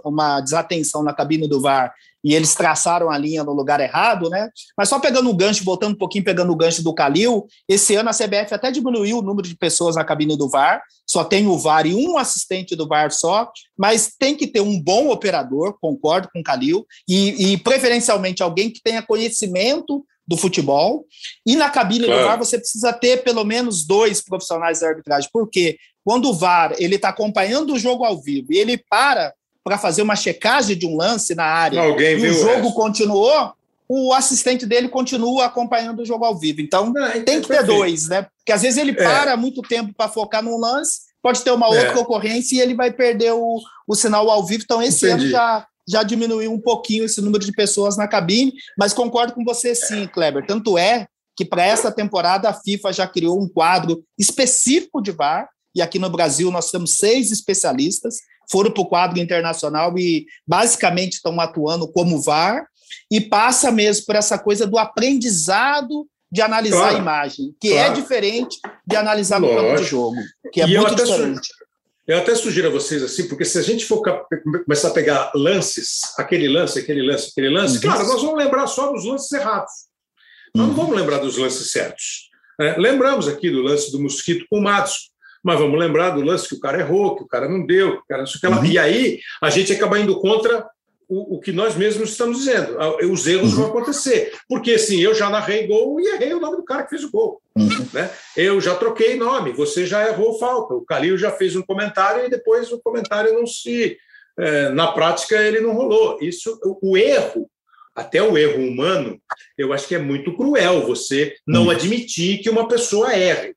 uma desatenção na cabine do VAR e eles traçaram a linha no lugar errado, né? Mas só pegando o gancho, voltando um pouquinho, pegando o gancho do Calil, esse ano a CBF até diminuiu o número de pessoas na cabine do VAR, só tem o VAR e um assistente do VAR só, mas tem que ter um bom operador, concordo com o Calil, e, e preferencialmente alguém que tenha conhecimento do futebol. E na cabine claro. do VAR você precisa ter pelo menos dois profissionais da arbitragem. Por quê? Quando o VAR ele está acompanhando o jogo ao vivo e ele para para fazer uma checagem de um lance na área Alguém e o jogo continuou, o assistente dele continua acompanhando o jogo ao vivo. Então, Não, tem que ter dois, né? Porque às vezes ele é. para muito tempo para focar num lance pode ter uma outra é. ocorrência e ele vai perder o, o sinal ao vivo. Então, esse Entendi. ano já, já diminuiu um pouquinho esse número de pessoas na cabine, mas concordo com você sim, Kleber. Tanto é que para essa temporada a FIFA já criou um quadro específico de VAR, e aqui no Brasil nós temos seis especialistas, foram para o quadro internacional e basicamente estão atuando como VAR, e passa mesmo por essa coisa do aprendizado de analisar claro, a imagem, que é claro. é diferente de analisar no campo de jogo, que é e muito diferente. Eu até sugiro a vocês assim, porque se a gente for começar a pegar lances, aquele lance, aquele lance, aquele lance, uhum. claro, nós vamos lembrar só dos lances errados. Nós não uhum. vamos lembrar dos lances certos. É, lembramos aqui do lance do mosquito com o Matos, mas vamos lembrar do lance que o cara errou, que o cara não deu, que o cara não sei o que lá. Uhum. E aí a gente acaba indo contra o, o, que nós mesmos estamos dizendo. Os erros uhum. vão acontecer. Porque, assim, eu já narrei gol e errei o nome do cara que fez o gol. Uhum. Né? Eu já troquei nome, você já errou falta. O Calil já fez um comentário e depois o comentário não se. É, na prática, ele não rolou. Isso, o erro, até o erro humano, eu acho que é muito cruel você não uhum. admitir que uma pessoa erre.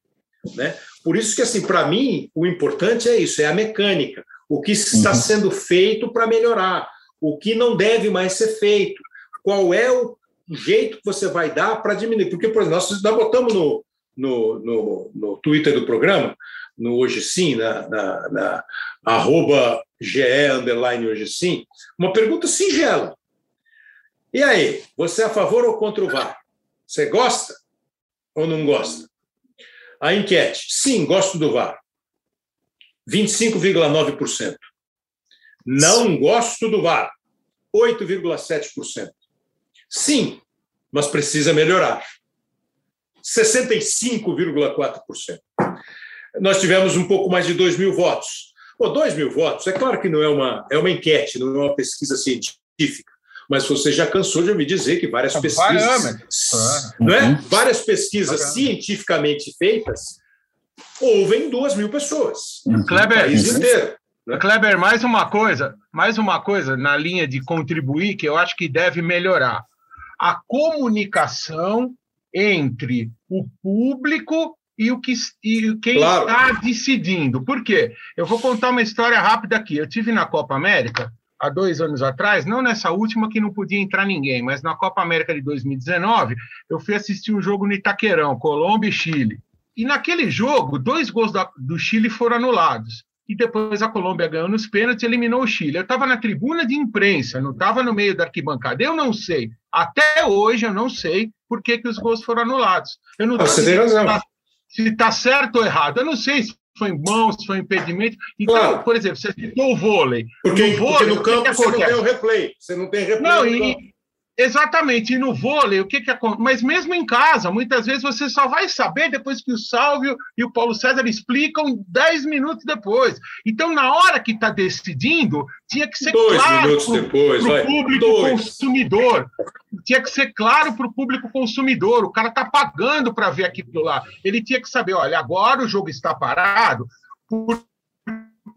Né? Por isso que, assim, para mim, o importante é isso, é a mecânica. O que está uhum. sendo feito para melhorar o que não deve mais ser feito, qual é o jeito que você vai dar para diminuir. Porque, por exemplo, nós, nós botamos no, no, no, no Twitter do programa, no Hoje Sim, na, na, na arroba GE underline Hoje Sim, uma pergunta singela. E aí, você é a favor ou contra o VAR? Você gosta ou não gosta? A enquete, sim, gosto do VAR. 25,9%. Não gosto do VAR. 8,7%. Sim, mas precisa melhorar. 65,4%. Nós tivemos um pouco mais de 2 mil votos. Pô, 2 mil votos, é claro que não é uma, é uma enquete, não é uma pesquisa científica, mas você já cansou de me dizer que várias pesquisas, não é? várias pesquisas cientificamente feitas ouvem 2 mil pessoas. Kleber, país inteiro. Né? Kleber, mais uma coisa, mais uma coisa na linha de contribuir que eu acho que deve melhorar. A comunicação entre o público e o que e quem claro. está decidindo. Por quê? Eu vou contar uma história rápida aqui. Eu tive na Copa América há dois anos atrás, não nessa última que não podia entrar ninguém, mas na Copa América de 2019, eu fui assistir um jogo no Itaquerão, Colômbia e Chile. E naquele jogo, dois gols do Chile foram anulados e depois a Colômbia ganhou nos pênaltis e eliminou o Chile. Eu estava na tribuna de imprensa, não estava no meio da arquibancada. Eu não sei, até hoje eu não sei por que, que os gols foram anulados. Eu não ah, Você tem razão. Se está tá certo ou errado. Eu não sei se foi mão, se foi impedimento. Então, claro. por exemplo, você citou o vôlei. Porque no, vôlei, porque no campo você não tem o replay. Você não tem replay. Não, e, Exatamente, e no vôlei, o que que acontece? Mas mesmo em casa, muitas vezes você só vai saber depois que o Sálvio e o Paulo César explicam 10 minutos depois. Então, na hora que está decidindo, tinha que ser Dois claro para o público Dois. consumidor. Tinha que ser claro para o público consumidor. O cara está pagando para ver aquilo lá. Ele tinha que saber: olha, agora o jogo está parado, por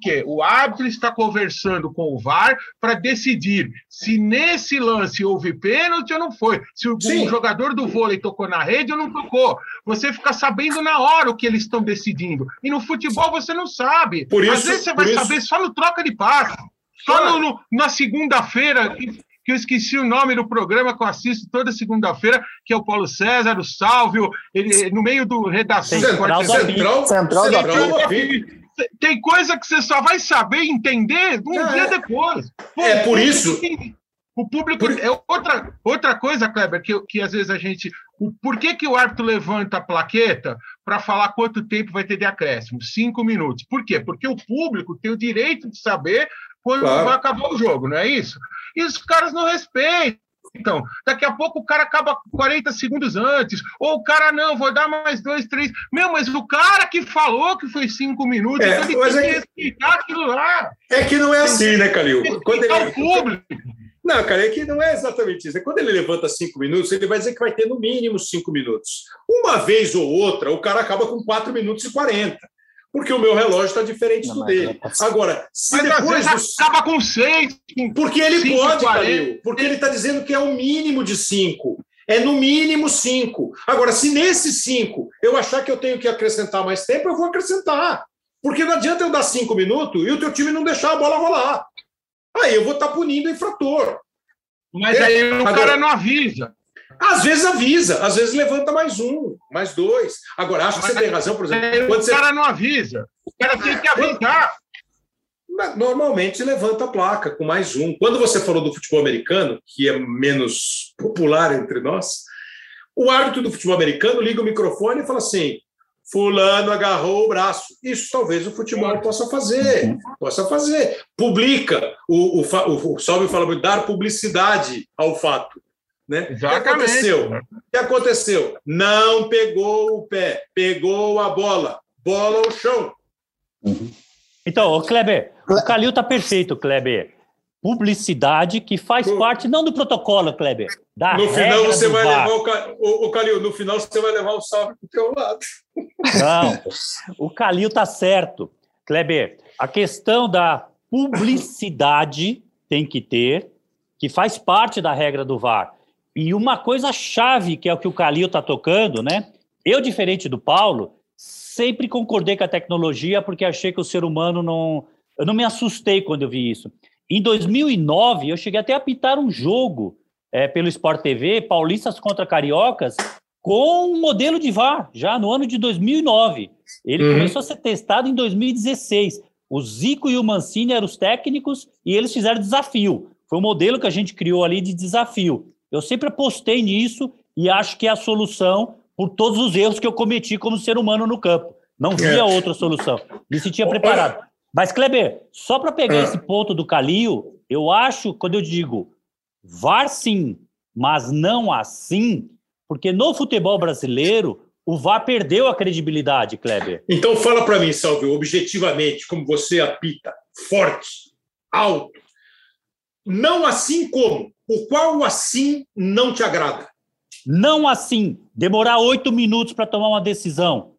porque o árbitro está conversando com o VAR para decidir se nesse lance houve pênalti ou não foi, se o, o, jogador do vôlei tocou na rede ou não tocou. Você fica sabendo na hora o que eles estão decidindo. E no futebol você não sabe. Por isso, Às vezes você vai isso... saber só no troca de passe. Só no, no, na segunda-feira, que eu esqueci o nome do programa que eu assisto toda segunda-feira, que é o Paulo César, o Sálvio, ele, no meio do redação. Central, Central, Central, Central da tem coisa que você só vai saber entender um é, dia depois. Pô, é por isso. O público. Por... É outra, outra coisa, Kleber, que, que às vezes a gente. O, por que, que o árbitro levanta a plaqueta para falar quanto tempo vai ter de acréscimo? Cinco minutos. Por quê? Porque o público tem o direito de saber quando claro. vai acabar o jogo, não é isso? E os caras não respeitam. Então, daqui a pouco o cara acaba 40 segundos antes, ou o cara, não, vou dar mais dois, três. Meu, mas o cara que falou que foi cinco minutos, é, então ele tem é... que explicar aquilo lá. É que não é assim, né, Calil? Quando ele... o público. Não, cara, é que não é exatamente isso. É quando ele levanta cinco minutos, ele vai dizer que vai ter no mínimo cinco minutos. Uma vez ou outra, o cara acaba com quatro minutos e quarenta porque o meu relógio está diferente não, do dele. É Agora, se mas depois. Dos... acaba com seis. Porque ele cinco, pode, Calil, porque ele está dizendo que é o mínimo de cinco. É no mínimo cinco. Agora, se nesses cinco eu achar que eu tenho que acrescentar mais tempo, eu vou acrescentar. Porque não adianta eu dar cinco minutos e o teu time não deixar a bola rolar. Aí eu vou estar tá punindo o infrator. Mas é, aí o agora, cara não avisa. Às vezes avisa, às vezes levanta mais um, mais dois. Agora, acho que você tem razão, por exemplo. Quando o você... cara não avisa. O cara tem que avisar. Normalmente levanta a placa com mais um. Quando você falou do futebol americano, que é menos popular entre nós, o árbitro do futebol americano liga o microfone e fala assim: Fulano agarrou o braço. Isso talvez o futebol possa fazer, possa fazer. Publica. O, o, o, o Salve fala muito, dar publicidade ao fato. Né? O que aconteceu? O que aconteceu? Não pegou o pé, pegou a bola. Bola ao chão. Uhum. Então, o Kleber, o Calil tá perfeito, Kleber. Publicidade que faz parte não do protocolo, Kleber. Da no final você vai VAR. levar o, o, Calil, no final você vai levar o salve para o teu lado. Não, o Calil tá certo. Kleber, a questão da publicidade tem que ter, que faz parte da regra do VAR. E uma coisa chave, que é o que o Calil está tocando, né? Eu, diferente do Paulo, sempre concordei com a tecnologia porque achei que o ser humano não. Eu não me assustei quando eu vi isso. Em 2009, eu cheguei até a apitar um jogo é, pelo Sport TV, Paulistas contra Cariocas, com um modelo de VAR, já no ano de 2009. Ele uhum. começou a ser testado em 2016. O Zico e o Mancini eram os técnicos e eles fizeram desafio. Foi o modelo que a gente criou ali de desafio. Eu sempre apostei nisso e acho que é a solução por todos os erros que eu cometi como ser humano no campo. Não via é. outra solução. Me sentia preparado. Mas, Kleber, só para pegar é. esse ponto do Calil, eu acho, quando eu digo VAR sim, mas não assim, porque no futebol brasileiro o VAR perdeu a credibilidade, Kleber. Então fala para mim, Salve, objetivamente, como você apita, forte, alto. Não assim como o qual assim não te agrada? Não assim. Demorar oito minutos para tomar uma decisão.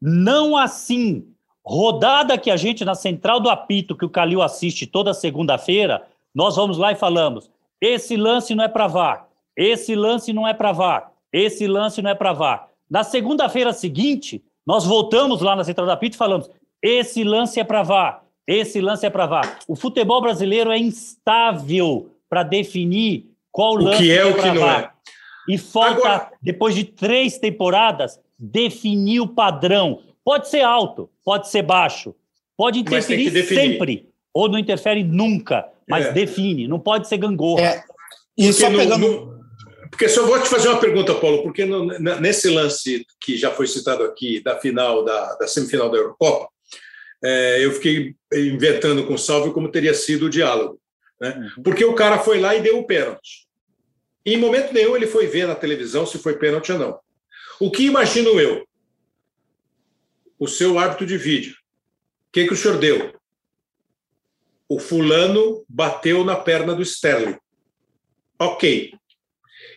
Não assim. Rodada que a gente, na central do apito, que o Calil assiste toda segunda-feira, nós vamos lá e falamos: esse lance não é para VAR, esse lance não é para VAR, esse lance não é para VAR. Na segunda-feira seguinte, nós voltamos lá na central do apito e falamos: esse lance é para VAR, esse lance é para VAR. O futebol brasileiro é instável para definir qual o lance que é, o que não é. E falta, Agora... depois de três temporadas, definir o padrão. Pode ser alto, pode ser baixo, pode interferir sempre, ou não interfere nunca, mas é. define, não pode ser gangorra. É. E só no, pegando... No, porque só vou te fazer uma pergunta, Paulo, porque no, nesse lance que já foi citado aqui, da final, da, da semifinal da Eurocopa, é, eu fiquei inventando com o Salve como teria sido o diálogo. Né? Uhum. Porque o cara foi lá e deu o pênalti. Em momento nenhum ele foi ver na televisão se foi pênalti ou não. O que imagino eu? O seu árbitro de vídeo. O que, que o senhor deu? O fulano bateu na perna do Sterling. Ok.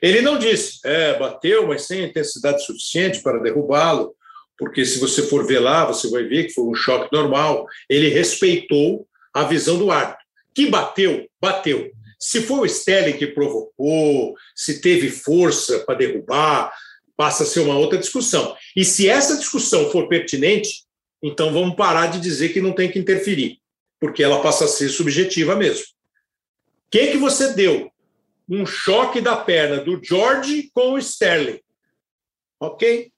Ele não disse, é, bateu, mas sem intensidade suficiente para derrubá-lo, porque se você for ver lá, você vai ver que foi um choque normal. Ele respeitou a visão do árbitro. Que bateu, bateu. Se foi o Sterling que provocou, se teve força para derrubar, passa a ser uma outra discussão. E se essa discussão for pertinente, então vamos parar de dizer que não tem que interferir, porque ela passa a ser subjetiva mesmo. Quem que você deu? Um choque da perna do George com o Sterling. Ok?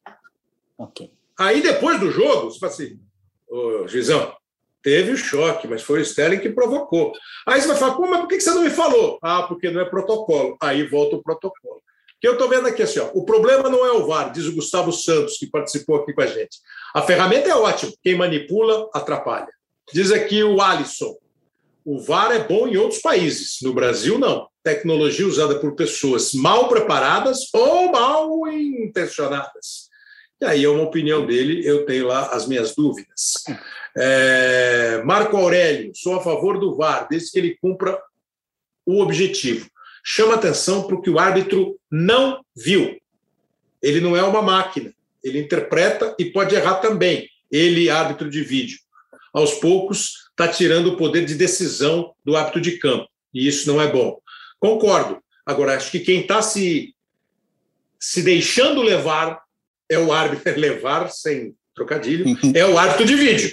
Ok. Aí depois do jogo, você fala assim, ô Gizão, Teve o choque, mas foi o Sterling que provocou. Aí você vai falar, mas por que você não me falou? Ah, porque não é protocolo. Aí volta o protocolo. Que eu estou vendo aqui assim, ó, o problema não é o VAR, diz o Gustavo Santos, que participou aqui com a gente. A ferramenta é ótima, quem manipula, atrapalha. Diz aqui o Alisson, o VAR é bom em outros países, no Brasil não. Tecnologia usada por pessoas mal preparadas ou mal intencionadas. E aí é uma opinião dele, eu tenho lá as minhas dúvidas. É, Marco Aurélio, sou a favor do VAR, desde que ele cumpra o objetivo. Chama atenção para o que o árbitro não viu. Ele não é uma máquina, ele interpreta e pode errar também. Ele, árbitro de vídeo. Aos poucos, está tirando o poder de decisão do árbitro de campo, e isso não é bom. Concordo. Agora, acho que quem está se, se deixando levar é o árbitro, levar sem trocadilho, é o árbitro de vídeo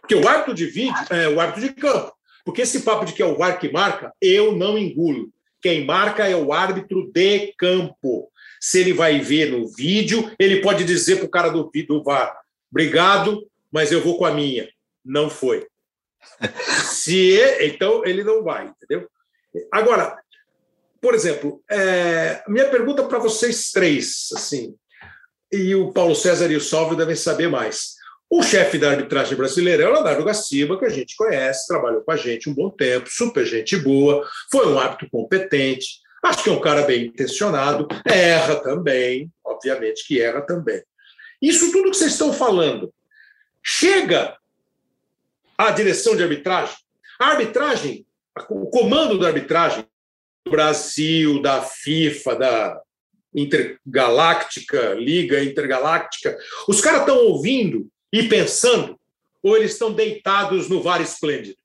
Porque o árbitro de vídeo é o árbitro de campo. Porque esse papo de que é o VAR que marca, eu não engulo. Quem marca é o árbitro de campo. Se ele vai ver no vídeo, ele pode dizer para o cara do, do VAR: obrigado, mas eu vou com a minha. Não foi. Se então ele não vai, entendeu? Agora, por exemplo, é, minha pergunta para vocês três, assim, e o Paulo César e o Salvio devem saber mais. O chefe da arbitragem brasileira é o Leonardo Gaciba, que a gente conhece, trabalhou com a gente um bom tempo, super gente boa, foi um árbitro competente, acho que é um cara bem intencionado, erra também, obviamente que erra também. Isso tudo que vocês estão falando chega à direção de arbitragem? A arbitragem, o comando da arbitragem do Brasil, da FIFA, da Intergaláctica, Liga Intergaláctica, os caras estão ouvindo e pensando, ou eles estão deitados no VAR esplêndido?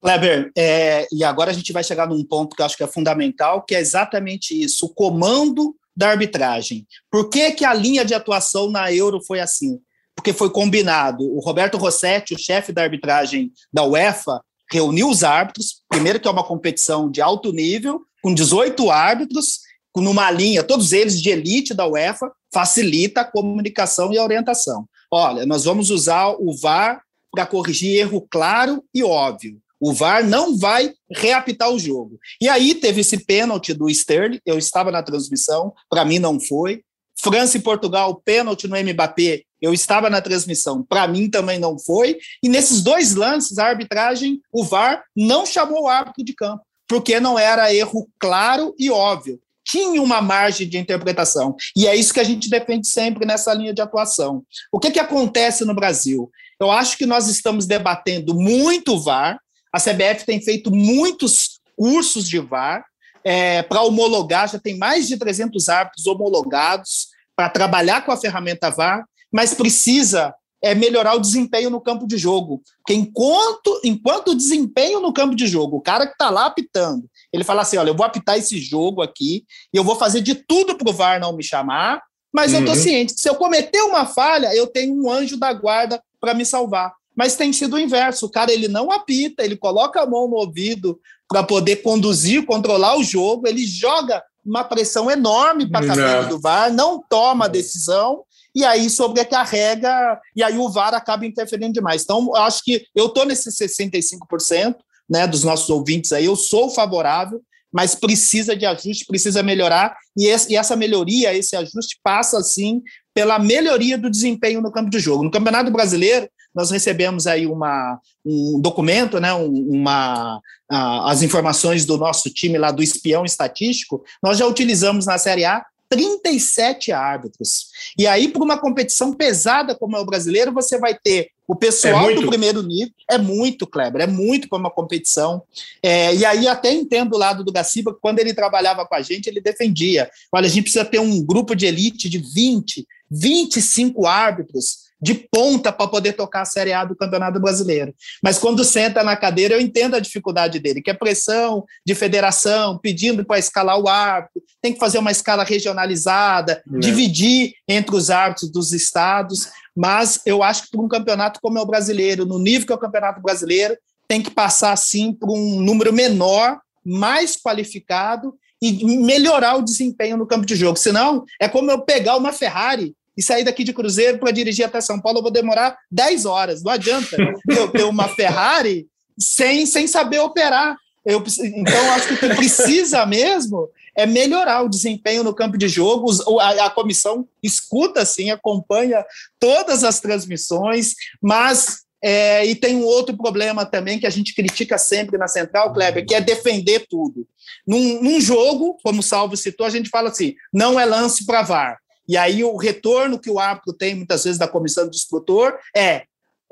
Kleber, é, e agora a gente vai chegar num ponto que eu acho que é fundamental, que é exatamente isso, o comando da arbitragem. Por que, que a linha de atuação na Euro foi assim? Porque foi combinado. O Roberto Rossetti, o chefe da arbitragem da UEFA, reuniu os árbitros, primeiro que é uma competição de alto nível, com 18 árbitros, numa linha, todos eles de elite da UEFA, facilita a comunicação e a orientação. Olha, nós vamos usar o VAR para corrigir erro claro e óbvio. O VAR não vai reapitar o jogo. E aí teve esse pênalti do Sterling, eu estava na transmissão, para mim não foi. França e Portugal, pênalti no Mbappé, eu estava na transmissão, para mim também não foi. E nesses dois lances, a arbitragem, o VAR não chamou o árbitro de campo, porque não era erro claro e óbvio tinha uma margem de interpretação. E é isso que a gente defende sempre nessa linha de atuação. O que, que acontece no Brasil? Eu acho que nós estamos debatendo muito VAR, a CBF tem feito muitos cursos de VAR é, para homologar, já tem mais de 300 árbitros homologados para trabalhar com a ferramenta VAR, mas precisa é melhorar o desempenho no campo de jogo. Porque enquanto, enquanto o desempenho no campo de jogo, o cara que está lá apitando, ele fala assim: olha, eu vou apitar esse jogo aqui e eu vou fazer de tudo para o VAR não me chamar, mas uhum. eu estou ciente que se eu cometer uma falha, eu tenho um anjo da guarda para me salvar. Mas tem sido o inverso: o cara ele não apita, ele coloca a mão no ouvido para poder conduzir, controlar o jogo, ele joga uma pressão enorme para a cabine do VAR, não toma decisão e aí sobrecarrega, e aí o VAR acaba interferindo demais. Então, eu acho que eu estou nesse 65% né, dos nossos ouvintes aí, eu sou favorável, mas precisa de ajuste, precisa melhorar, e, esse, e essa melhoria, esse ajuste passa, sim, pela melhoria do desempenho no campo de jogo. No Campeonato Brasileiro, nós recebemos aí uma, um documento, né, uma, as informações do nosso time lá do espião estatístico, nós já utilizamos na Série A 37 árbitros. E aí, para uma competição pesada como é o brasileiro, você vai ter o pessoal é do primeiro nível. É muito, Kleber, é muito para uma competição. É, e aí, até entendo o lado do Gaciba, quando ele trabalhava com a gente, ele defendia: olha, a gente precisa ter um grupo de elite de 20, 25 árbitros de ponta para poder tocar a Série A do Campeonato Brasileiro. Mas quando senta na cadeira, eu entendo a dificuldade dele, que é pressão de federação, pedindo para escalar o árbitro, tem que fazer uma escala regionalizada, é. dividir entre os árbitros dos estados. Mas eu acho que para um campeonato como é o brasileiro, no nível que é o Campeonato Brasileiro, tem que passar, sim, para um número menor, mais qualificado e melhorar o desempenho no campo de jogo. Senão, é como eu pegar uma Ferrari e sair daqui de Cruzeiro para dirigir até São Paulo, eu vou demorar 10 horas. Não adianta eu ter uma Ferrari sem, sem saber operar. Eu, então, acho que o que precisa mesmo é melhorar o desempenho no campo de jogo. A, a comissão escuta, sim, acompanha todas as transmissões, mas é, e tem um outro problema também que a gente critica sempre na Central, Kleber, que é defender tudo. Num, num jogo, como o Salvo citou, a gente fala assim: não é lance para VAR. E aí o retorno que o árbitro tem muitas vezes da comissão do instrutor é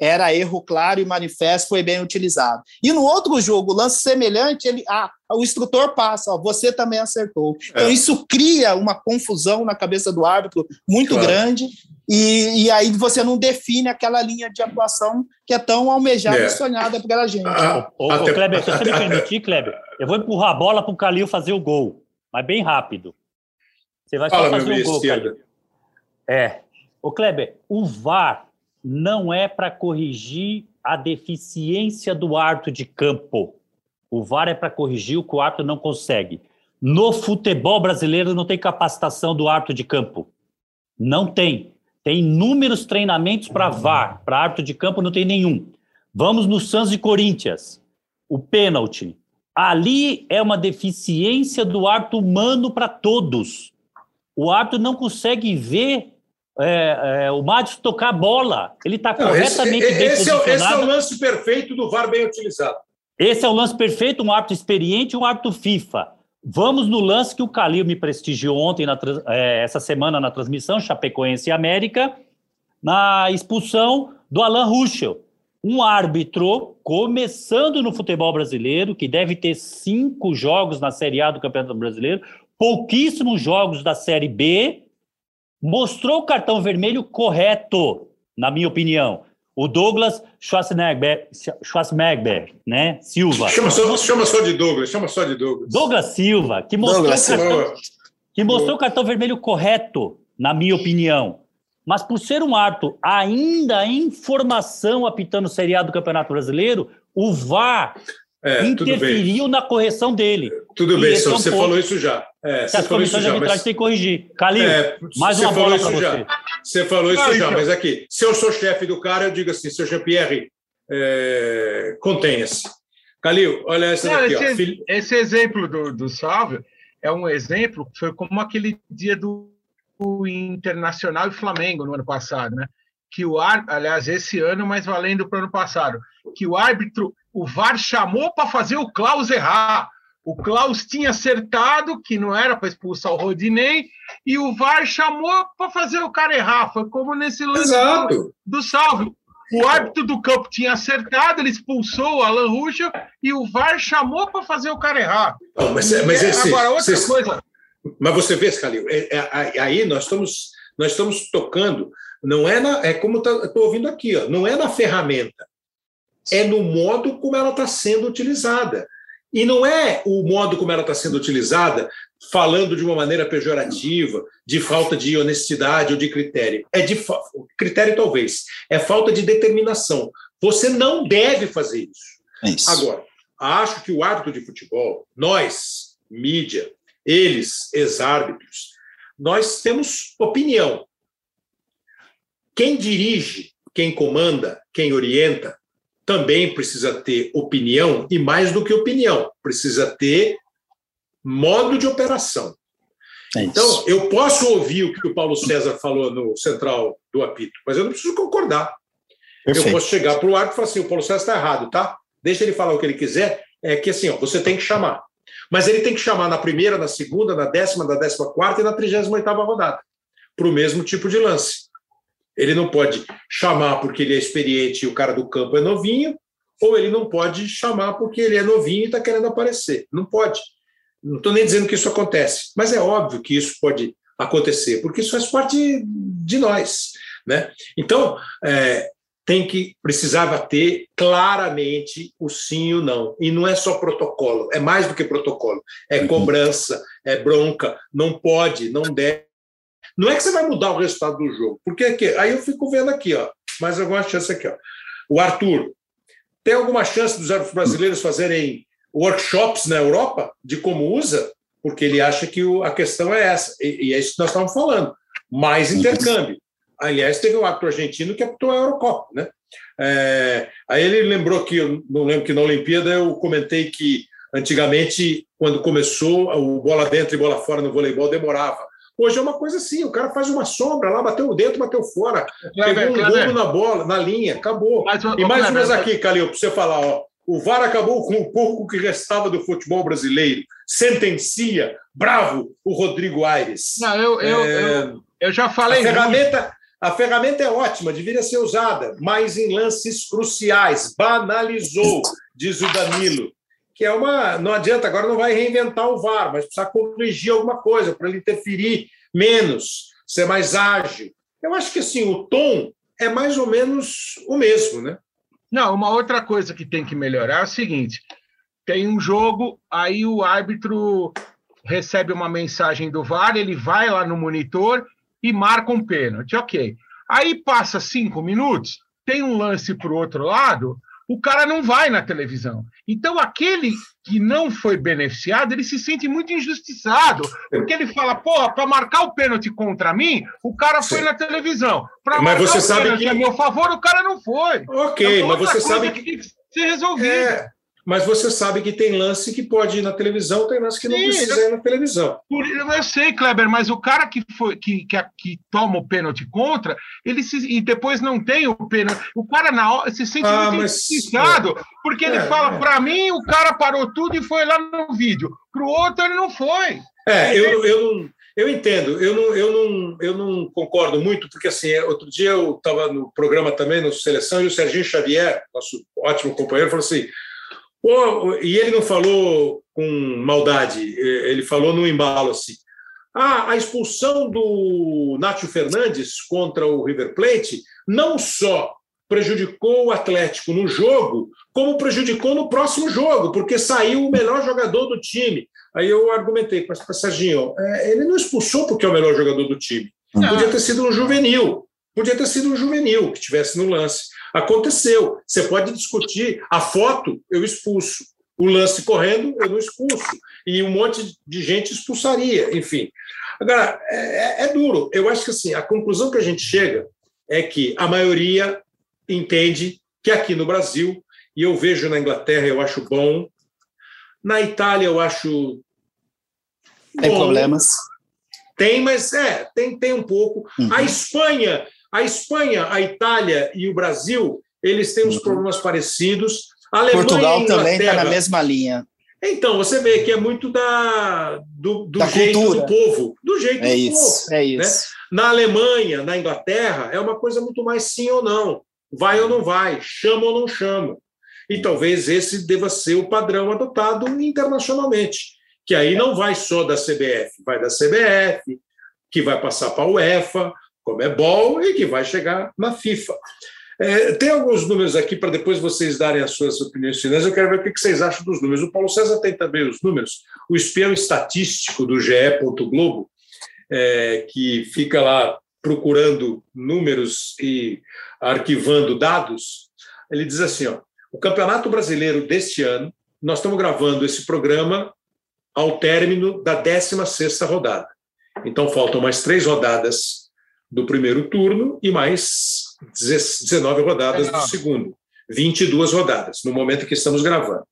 era erro claro e manifesto, foi bem utilizado. E no outro jogo, lance semelhante, ele, ah, o instrutor passa, ó, você também acertou. Então é. isso cria uma confusão na cabeça do árbitro muito claro. grande, e, e, aí você não define aquela linha de atuação que é tão almejada é. e sonhada pela gente. Ah, ô, ô, Kleber, se você me permitir, Kleber, eu vou empurrar a bola para o Calil fazer o gol, mas bem rápido. Você vai só Fala, fazer um gol, Kleber. É. O Kleber, o VAR não é para corrigir a deficiência do árbitro de campo. O VAR é para corrigir o que o árbitro não consegue. No futebol brasileiro não tem capacitação do árbitro de campo. Não tem. Tem inúmeros treinamentos para VAR, para árbitro de campo não tem nenhum. Vamos no Santos de Corinthians. O pênalti. Ali é uma deficiência do árbitro humano para todos. O árbitro não consegue ver é, é, o Madison tocar a bola. Ele está corretamente esse, bem esse posicionado. É, esse é o lance perfeito do VAR bem utilizado. Esse é o lance perfeito, um árbitro experiente e um árbitro FIFA. Vamos no lance que o Calil me prestigiou ontem, na, é, essa semana, na transmissão, Chapecoense e América, na expulsão do Alan Ruschel. Um árbitro começando no futebol brasileiro, que deve ter cinco jogos na Série A do Campeonato Brasileiro, pouquíssimos jogos da Série B, mostrou o cartão vermelho correto, na minha opinião. O Douglas Schwarzenegger, Schwarzenegger né? Silva. Chama só, chama só de Douglas, chama só de Douglas. Douglas Silva, que mostrou, Douglas o, cartão, que mostrou o cartão vermelho correto, na minha opinião. Mas por ser um árbitro ainda em formação apitando o seriado do Campeonato Brasileiro, o VAR É, tudo bem. interferiu na correção dele. Tudo E bem, esse é um você ponto falou isso já. É, você as falou isso comissões de arbitragem mas... têm que corrigir. Calil, É, mais você uma falou bola isso para já. você. Você falou isso já, então. mas aqui, se eu sou chefe do cara, eu digo assim, seu Jean-Pierre, é, contenha-se. Calil, olha essa Não, daqui, ó. esse, Fili- esse exemplo do, do Salvio é um exemplo que foi como aquele dia do Internacional e Flamengo no ano passado, né? Que o árbitro, aliás, esse ano, mas valendo para o ano passado, que o árbitro, o VAR chamou para fazer o Klaus errar. O Klaus tinha acertado que não era para expulsar o Rodinei e o VAR chamou para fazer o cara errar. Foi como nesse lance do, do Salvio. O árbitro do campo tinha acertado, ele expulsou o Alan Ruschel e o VAR chamou para fazer o cara errar. Não, mas, mas esse, Agora, outra esse- coisa. Mas você vê, Calil, é, é, aí nós estamos, nós estamos tocando, não é na, é como tá- estou ouvindo aqui, ó, não é na ferramenta, é no modo como ela está sendo utilizada. E não é o modo como ela está sendo utilizada falando de uma maneira pejorativa, de falta de honestidade ou de critério. É de critério talvez, é falta de determinação. Você não deve fazer isso. É isso. Agora, acho que o árbitro de futebol, nós, mídia, eles, ex-árbitros, nós temos opinião. Quem dirige, quem comanda, quem orienta, também precisa ter opinião e mais do que opinião, precisa ter modo de operação. É. Então, eu posso ouvir o que o Paulo César falou no central do apito, mas eu não preciso concordar. Eu Perfeito. posso chegar para o árbitro e falar assim: o Paulo César está errado, tá? Deixa ele falar o que ele quiser. É que assim, ó, você tem que chamar. Mas ele tem que chamar na primeira, na segunda, na décima, na décima quarta e na trigésima oitava rodada, para o mesmo tipo de lance. Ele não pode chamar porque ele é experiente e o cara do campo é novinho, ou ele não pode chamar porque ele é novinho e está querendo aparecer. Não pode. Não estou nem dizendo que isso acontece, mas é óbvio que isso pode acontecer, porque isso faz parte de nós. Né? Então, é, tem que precisava ter claramente o sim e o não. E não é só protocolo, é mais do que protocolo. É cobrança, é bronca, não pode, não deve. Não é que você vai mudar o resultado do jogo, porque aqui, aí eu fico vendo aqui, ó, mais alguma chance aqui, ó. O Arthur, tem alguma chance dos árbitros brasileiros fazerem workshops na Europa de como usa? Porque ele acha que o, a questão é essa, e, e é isso que nós estamos falando, mais intercâmbio. Aliás, teve um árbitro argentino que apitou a Eurocopa, né? É, aí ele lembrou que, não lembro que na Olimpíada eu comentei que antigamente, quando começou, o bola dentro e bola fora no voleibol demorava. Hoje é uma coisa assim, o cara faz uma sombra lá, bateu dentro, bateu fora, pegou um gol na bola, na linha, acabou. Mas, E mais Kleber, umas aqui, Calil, para você falar, ó. O VAR acabou com o pouco que restava do futebol brasileiro. Sentencia, bravo, o Rodrigo Aires. Não, eu, eu, É, eu, eu já a falei. muito. ferramenta, a ferramenta é ótima, deveria ser usada, mas em lances cruciais. Banalizou, diz o Danilo. Que é uma. Não adianta, agora não vai reinventar o VAR, mas precisa corrigir alguma coisa para ele interferir menos, ser mais ágil. Eu acho que assim, o tom é mais ou menos o mesmo, né? Não, uma outra coisa que tem que melhorar é o seguinte: tem um jogo, aí o árbitro recebe uma mensagem do VAR, ele vai lá no monitor e marca um pênalti, ok. Aí passa cinco minutos, tem um lance para o outro lado, o cara não vai na televisão. Então, aquele que não foi beneficiado, ele se sente muito injustiçado, porque ele fala, porra, para marcar o pênalti contra mim, o cara foi Sim. na televisão. Para marcar você o sabe que... a meu favor, o cara não foi. Ok, então, mas você sabe que... que ser resolvida. É, mas você sabe que tem lance que pode ir na televisão, tem lance que não Sim, precisa ir na televisão. Eu sei, Kleber, mas o cara que, foi, que, que, que toma o pênalti contra, ele se, e depois não tem o pênalti, o cara na hora se sente ah, muito injustiçado, é, porque ele é, fala, é. para mim, o cara parou tudo e foi lá no vídeo, para o outro ele não foi. É, eu, eu, eu entendo, eu não, eu, não, eu não concordo muito, porque assim, outro dia eu estava no programa também, no Seleção, e o Serginho Xavier, nosso ótimo companheiro, falou assim e ele não falou com maldade, ele falou no embalo assim. Ah, a expulsão do Nátio Fernandes contra o River Plate não só prejudicou o Atlético no jogo, como prejudicou no próximo jogo, porque saiu o melhor jogador do time. Aí eu argumentei para o Serginho, é, ele não expulsou porque é o melhor jogador do time. Não. Podia ter sido um juvenil, podia ter sido um juvenil que estivesse no lance. Aconteceu. Você pode discutir. A foto, eu expulso. O lance correndo, eu não expulso. E um monte de gente expulsaria, enfim. Agora, é, é duro. Eu acho que assim, a conclusão que a gente chega é que a maioria entende que aqui no Brasil, e eu vejo na Inglaterra, eu acho bom. Na Itália, eu acho. Tem bom. problemas. Tem, mas é, tem, tem um pouco. Uhum. A Espanha, a Espanha, a Itália e o Brasil, eles têm uns uhum. problemas parecidos. A Alemanha Portugal também está na mesma linha. Então, você vê que é muito da, do, do da jeito cultura. do povo. Do jeito é do isso, povo. É né? isso. Né? Na Alemanha, na Inglaterra, é uma coisa muito mais sim ou não. Vai ou não vai, chama ou não chama. E talvez esse deva ser o padrão adotado internacionalmente. Que aí não vai só da CBF, vai da CBF, que vai passar para a UEFA, Comebol e que vai chegar na FIFA. É, tem alguns números aqui para depois vocês darem as suas opiniões finais. Eu quero ver o que vocês acham dos números. O Paulo César tem também os números. O espião estatístico do GE. Globo, é, que fica lá procurando números e arquivando dados, ele diz assim: ó, o Campeonato Brasileiro deste ano, nós estamos gravando esse programa ao término da 16 rodada. Então faltam mais três rodadas do primeiro turno e mais 19 rodadas do segundo. 22 rodadas, no momento que estamos gravando.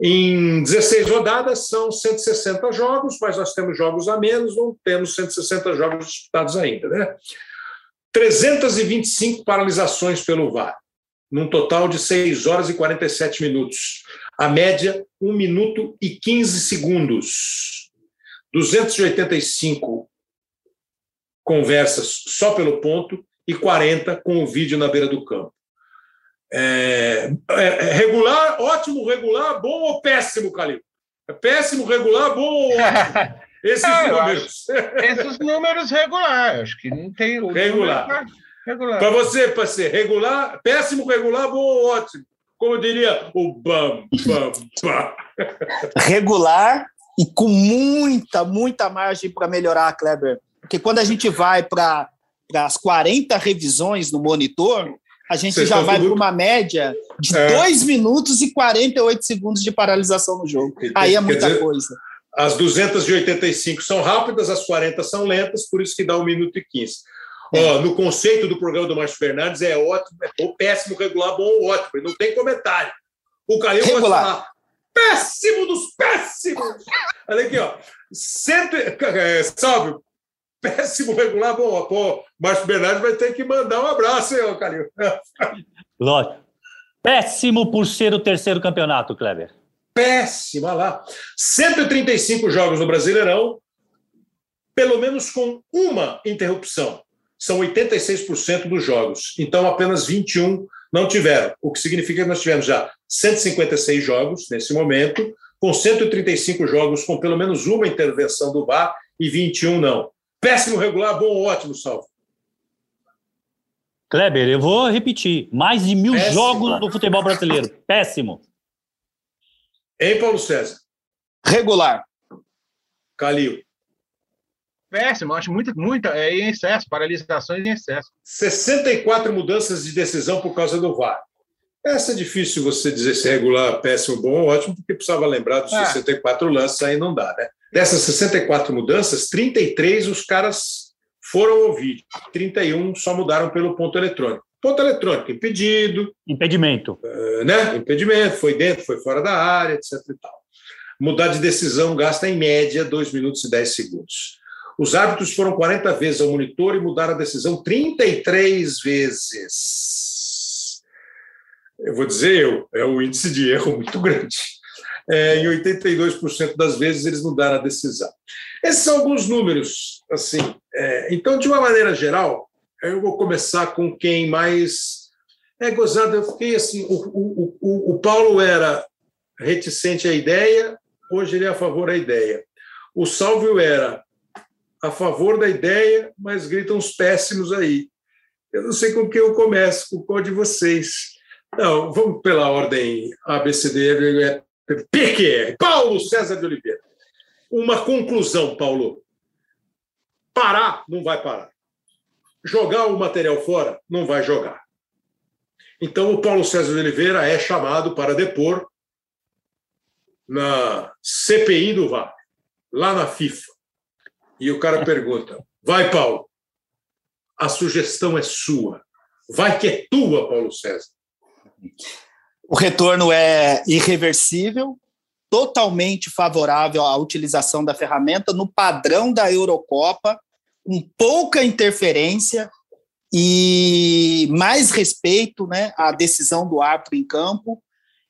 Em 16 rodadas são 160 jogos, mas nós temos jogos a menos, não temos 160 jogos disputados ainda. Né? 325 paralisações pelo VAR, num total de 6 horas e 47 minutos. A média, 1 minuto e 15 segundos. 285 conversas só pelo ponto e 40 com o vídeo na beira do campo. É, é, é regular, ótimo, regular, bom ou péssimo, Calil? É péssimo, regular, bom ou ótimo? Esses é, números. esses números regular, acho que não tem. Regular. regular. Para você, para ser regular, péssimo, regular, bom ou ótimo? Como diria o bam, bam, bam. Regular e com muita, muita margem para melhorar, Kleber. Porque quando a gente vai para as 40 revisões no monitor, a gente Você já vai para uma média de é. 2 minutos e 48 segundos de paralisação no jogo. Aí é muita dizer, coisa. As 285 são rápidas, as 40 são lentas, por isso que dá 1 minuto e 15. É. Ó, no conceito do programa do Márcio Fernandes, é ótimo, é péssimo, regular, bom, ótimo. Não tem comentário. O Calil pode falar péssimo dos péssimos. Olha aqui, ó. Cento, é, salve, péssimo regular. Bom, pô, Márcio Bernardes vai ter que mandar um abraço, hein, Calil? Lógico. Péssimo por ser o terceiro campeonato, Kleber. Péssimo, olha lá. 135 jogos no Brasileirão, pelo menos com uma interrupção. São 86% dos jogos. Então, apenas 21 não tiveram. O que significa que nós tivemos já 156 jogos nesse momento, com 135 jogos com pelo menos uma intervenção do VAR e 21 não. Péssimo, regular, bom ou ótimo, Salvo? Kleber, eu vou repetir. Mais de mil Péssimo. jogos do futebol brasileiro. Péssimo. Hein, Paulo César? Regular. Calil. péssimo, acho muito, muita, é em excesso, paralisações em excesso. 64 mudanças de decisão por causa do VAR. Essa é difícil você dizer se é regular, péssimo, bom ou ótimo, porque precisava lembrar dos é. 64 lances, aí não dá, né? Dessas 64 mudanças, 33 os caras foram ouvir, 31 só mudaram pelo ponto eletrônico. Ponto eletrônico, impedido. Impedimento. Uh, né? Impedimento, foi dentro, foi fora da área, etc. E tal. Mudar de decisão gasta, em média, 2 minutos e 10 segundos. Os árbitros foram 40 vezes ao monitor e mudaram a decisão 33 vezes. Eu vou dizer eu, é um índice de erro muito grande. É, em 82% das vezes eles mudaram a decisão. Esses são alguns números. assim. É, então, de uma maneira geral, eu vou começar com quem mais é gozado. Eu fiquei assim: o, o, o, o Paulo era reticente à ideia, hoje ele é a favor da ideia. O Salvio era a favor da ideia, mas gritam os péssimos aí. Eu não sei com que eu começo, com qual de vocês. Não, vamos pela ordem ABCD. PQR. Paulo César de Oliveira. Uma conclusão, Paulo. Parar, não vai parar. Jogar o material fora, não vai jogar. Então, o Paulo César de Oliveira é chamado para depor na CPI do VAR, lá na FIFA. E o cara pergunta: vai, Paulo, a sugestão é sua. Vai que é tua, Paulo César. O retorno é irreversível, totalmente favorável à utilização da ferramenta no padrão da Eurocopa, com pouca interferência e mais respeito né, à decisão do árbitro em campo.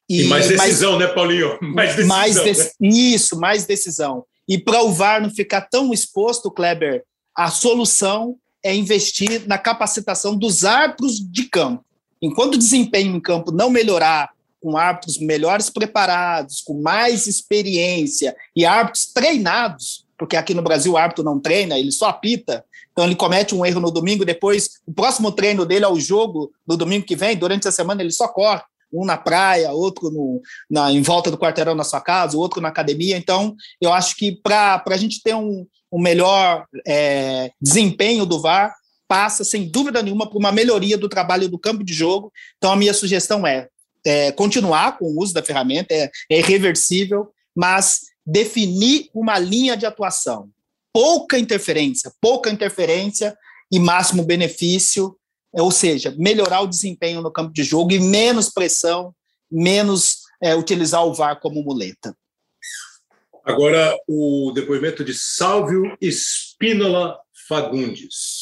E, e mais decisão, mais, né, Paulinho? Mais decisão. Mais de, né? Isso, mais decisão. E para o VAR não ficar tão exposto, Kleber, a solução é investir na capacitação dos árbitros de campo. Enquanto o desempenho em campo não melhorar, com árbitros melhores preparados, com mais experiência e árbitros treinados, porque aqui no Brasil o árbitro não treina, ele só apita. Então ele comete um erro no domingo, depois o próximo treino dele é o jogo do domingo que vem, durante a semana ele só corre um na praia, outro no, na, em volta do quarteirão na sua casa, outro na academia. Então, eu acho que para a gente ter um, um melhor é, desempenho do VAR, passa, sem dúvida nenhuma, por uma melhoria do trabalho do campo de jogo. Então, a minha sugestão é, é continuar com o uso da ferramenta, é, é irreversível, mas definir uma linha de atuação. Pouca interferência, pouca interferência e máximo benefício ou seja, melhorar o desempenho no campo de jogo e menos pressão, menos é, utilizar o VAR como muleta. Agora, o depoimento de Sálvio Espínola Fagundes.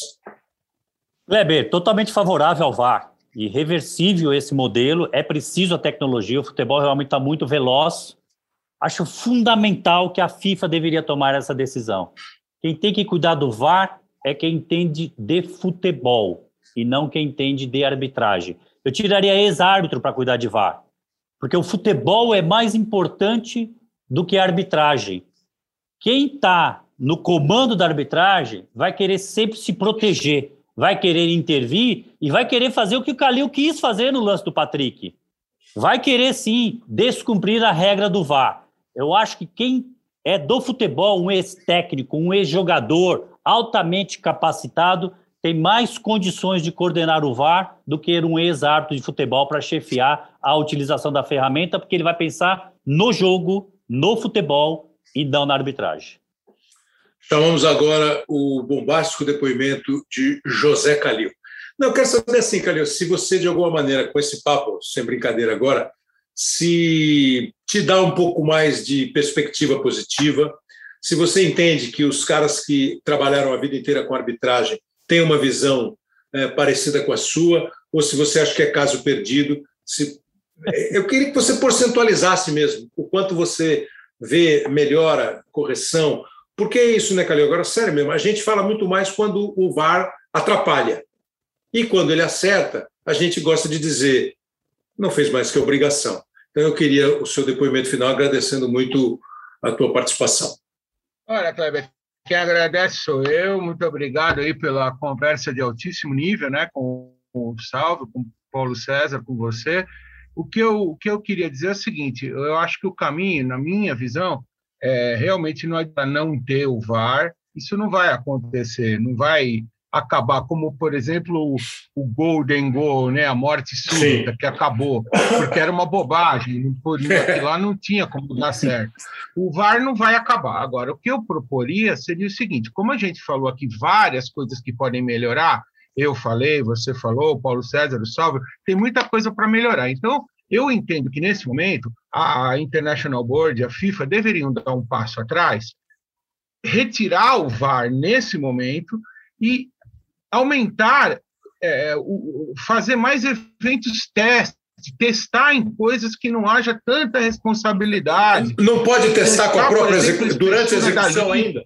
Kleber, totalmente favorável ao VAR. Irreversível esse modelo, é preciso a tecnologia, o futebol realmente está muito veloz. Acho fundamental que a FIFA deveria tomar essa decisão. Quem tem que cuidar do VAR é quem entende de futebol e não quem entende de arbitragem. Eu tiraria ex-árbitro para cuidar de VAR, porque o futebol é mais importante do que a arbitragem. Quem está no comando da arbitragem vai querer sempre se proteger, vai querer intervir e vai querer fazer o que o Calil quis fazer no lance do Patrick. Vai querer sim descumprir a regra do VAR. Eu acho que quem é do futebol, um ex-técnico, um ex-jogador altamente capacitado, tem mais condições de coordenar o VAR do que um ex-árbitro de futebol para chefiar a utilização da ferramenta, porque ele vai pensar no jogo, no futebol e não na arbitragem. Chamamos agora o bombástico depoimento de José Calil. Não, eu quero saber assim, Calil, se você, de alguma maneira, com esse papo, sem brincadeira agora, se te dá um pouco mais de perspectiva positiva, se você entende que os caras que trabalharam a vida inteira com arbitragem tem uma visão é, parecida com a sua, ou se você acha que é caso perdido. Se... É, eu queria que você porcentualizasse mesmo o quanto você vê melhora, correção. Por que isso, né, Calil? Agora, sério mesmo, a gente fala muito mais quando o VAR atrapalha. E quando ele acerta, a gente gosta de dizer, não fez mais que obrigação. Então, eu queria o seu depoimento final, agradecendo muito a tua participação. Olha, Kleber, quem agradece sou eu. Muito obrigado aí pela conversa de altíssimo nível, né, com o Salvo, com o Paulo César, com você. O que eu, o que eu queria dizer é o seguinte: eu acho que o caminho, na minha visão, é, realmente não para não ter o VAR, isso não vai acontecer, não vai acabar, como, por exemplo, o, Golden Goal, né? a morte súbita, Sim. que acabou, porque era uma bobagem, por lá não tinha como dar certo. O VAR não vai acabar. Agora, o que eu proporia seria o seguinte: como a gente falou aqui várias coisas que podem melhorar, eu falei, você falou, Paulo César, o Salve, tem muita coisa para melhorar. Então, eu entendo que nesse momento a International Board, a FIFA deveriam dar um passo atrás, retirar o VAR nesse momento e aumentar, é, o, fazer mais eventos testes, testar em coisas que não haja tanta responsabilidade. Não pode testar, testar com a própria execução, durante a execução ainda.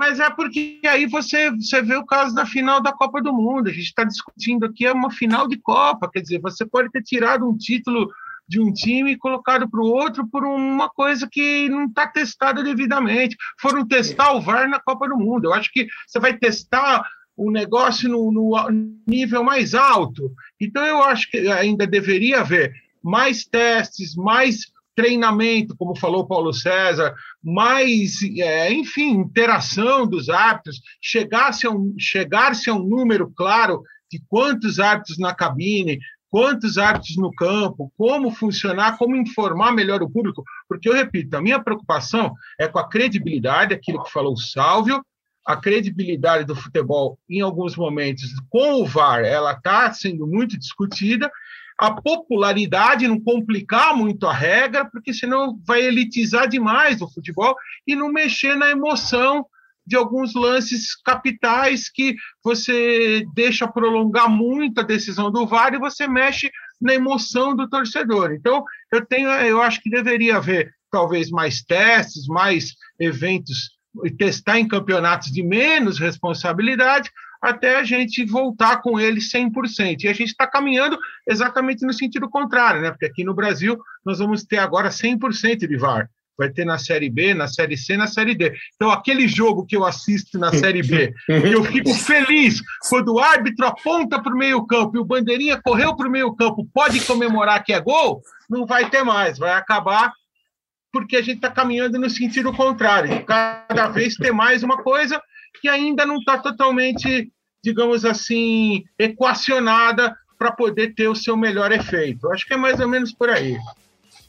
Mas é porque aí você, você vê o caso da final da Copa do Mundo. A gente está discutindo aqui é uma final de Copa, quer dizer, você pode ter tirado um título de um time e colocado para o outro por uma coisa que não está testada devidamente. Foram testar o VAR na Copa do Mundo. Eu acho que você vai testar o negócio no, no nível mais alto. Então, eu acho que ainda deveria haver mais testes, mais treinamento, como falou Paulo César, mais, é, enfim, interação dos árbitros, chegar-se a, um, a um número claro de quantos árbitros na cabine, quantos árbitros no campo, como funcionar, como informar melhor o público, porque eu repito, a minha preocupação é com a credibilidade, aquilo que falou o Sálvio, a credibilidade do futebol, em alguns momentos, com o VAR, ela está sendo muito discutida. A popularidade, não complicar muito a regra, porque senão vai elitizar demais o futebol e não mexer na emoção de alguns lances capitais que você deixa prolongar muito a decisão do VAR e você mexe na emoção do torcedor. Então, eu tenho, eu acho que deveria haver talvez mais testes, mais eventos e testar em campeonatos de menos responsabilidade até a gente voltar com ele 100%. E a gente está caminhando exatamente no sentido contrário, né? Porque aqui no Brasil nós vamos ter agora 100% de VAR. Vai ter na Série B, na Série C, na Série D. Então, aquele jogo que eu assisto na Série B, eu fico feliz quando o árbitro aponta para o meio-campo e o bandeirinha correu para o meio-campo, pode comemorar que é gol, não vai ter mais. Vai acabar porque a gente está caminhando no sentido contrário. Cada vez tem mais uma coisa que ainda não está totalmente, digamos assim, equacionada para poder ter o seu melhor efeito. Acho que é mais ou menos por aí.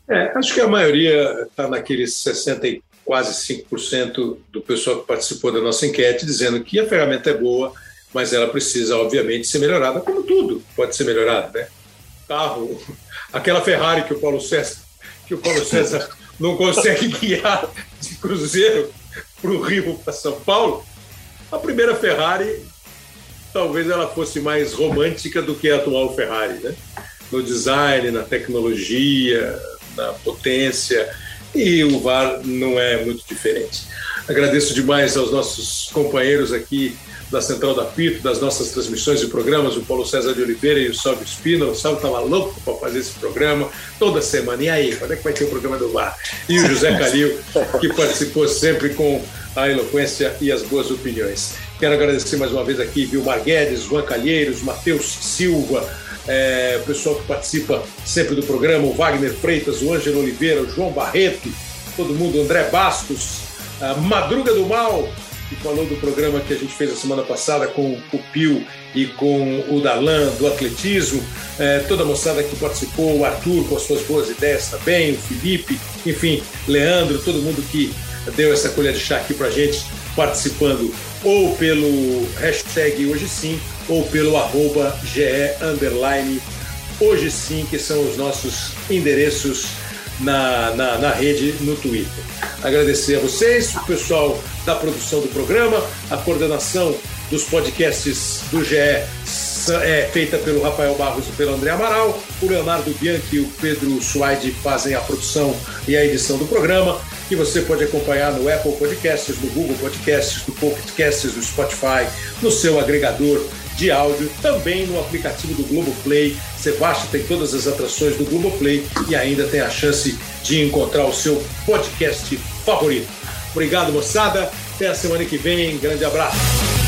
É, acho que a maioria está naqueles 60 e quase 5% do pessoal que participou da nossa enquete dizendo que a ferramenta é boa, mas ela precisa, obviamente, ser melhorada, como tudo pode ser melhorado, né? Carro, aquela Ferrari que o Paulo César, que o Paulo César não consegue guiar de Cruzeiro para o Rio, para São Paulo, a primeira Ferrari talvez ela fosse mais romântica do que a atual Ferrari, né? No design, na tecnologia, na potência, e o VAR não é muito diferente. Agradeço demais aos nossos companheiros aqui da Central da Pito, das nossas transmissões e programas, o Paulo César de Oliveira e o Salve Espina. O Salve estava louco para fazer esse programa toda semana. E aí, quando é que vai ter o programa do VAR? E o José Calil, que participou sempre com a eloquência e as boas opiniões. Quero agradecer mais uma vez aqui Vilmar Guedes, Juan Calheiros, Matheus Silva, é, o pessoal que participa sempre do programa, o Wagner Freitas, o Ângelo Oliveira, o João Barreto, todo mundo, André Bastos, Madruga do Mal, que falou do programa que a gente fez a semana passada com o Pio e com o Dalan do atletismo, é, toda a moçada que participou, o Arthur com as suas boas ideias também, o Felipe, enfim, Leandro, todo mundo que deu essa colher de chá aqui pra gente, participando ou pelo hashtag hoje sim, ou pelo arroba GE underline hoje sim, que são os nossos endereços na, na, na rede no Twitter. Agradecer a vocês, o pessoal da produção do programa, a coordenação dos podcasts do GE é feita pelo Rafael Barros e pelo André Amaral, o Leonardo Bianchi e o Pedro Suaide fazem a produção e a edição do programa, que você pode acompanhar no Apple Podcasts, no Google Podcasts, no Pocket Casts, no Spotify, no seu agregador de áudio, também no aplicativo do Globoplay. Você baixa, tem todas as atrações do Globoplay e ainda tem a chance de encontrar o seu podcast favorito. Obrigado, moçada. Até a semana que vem. Grande abraço.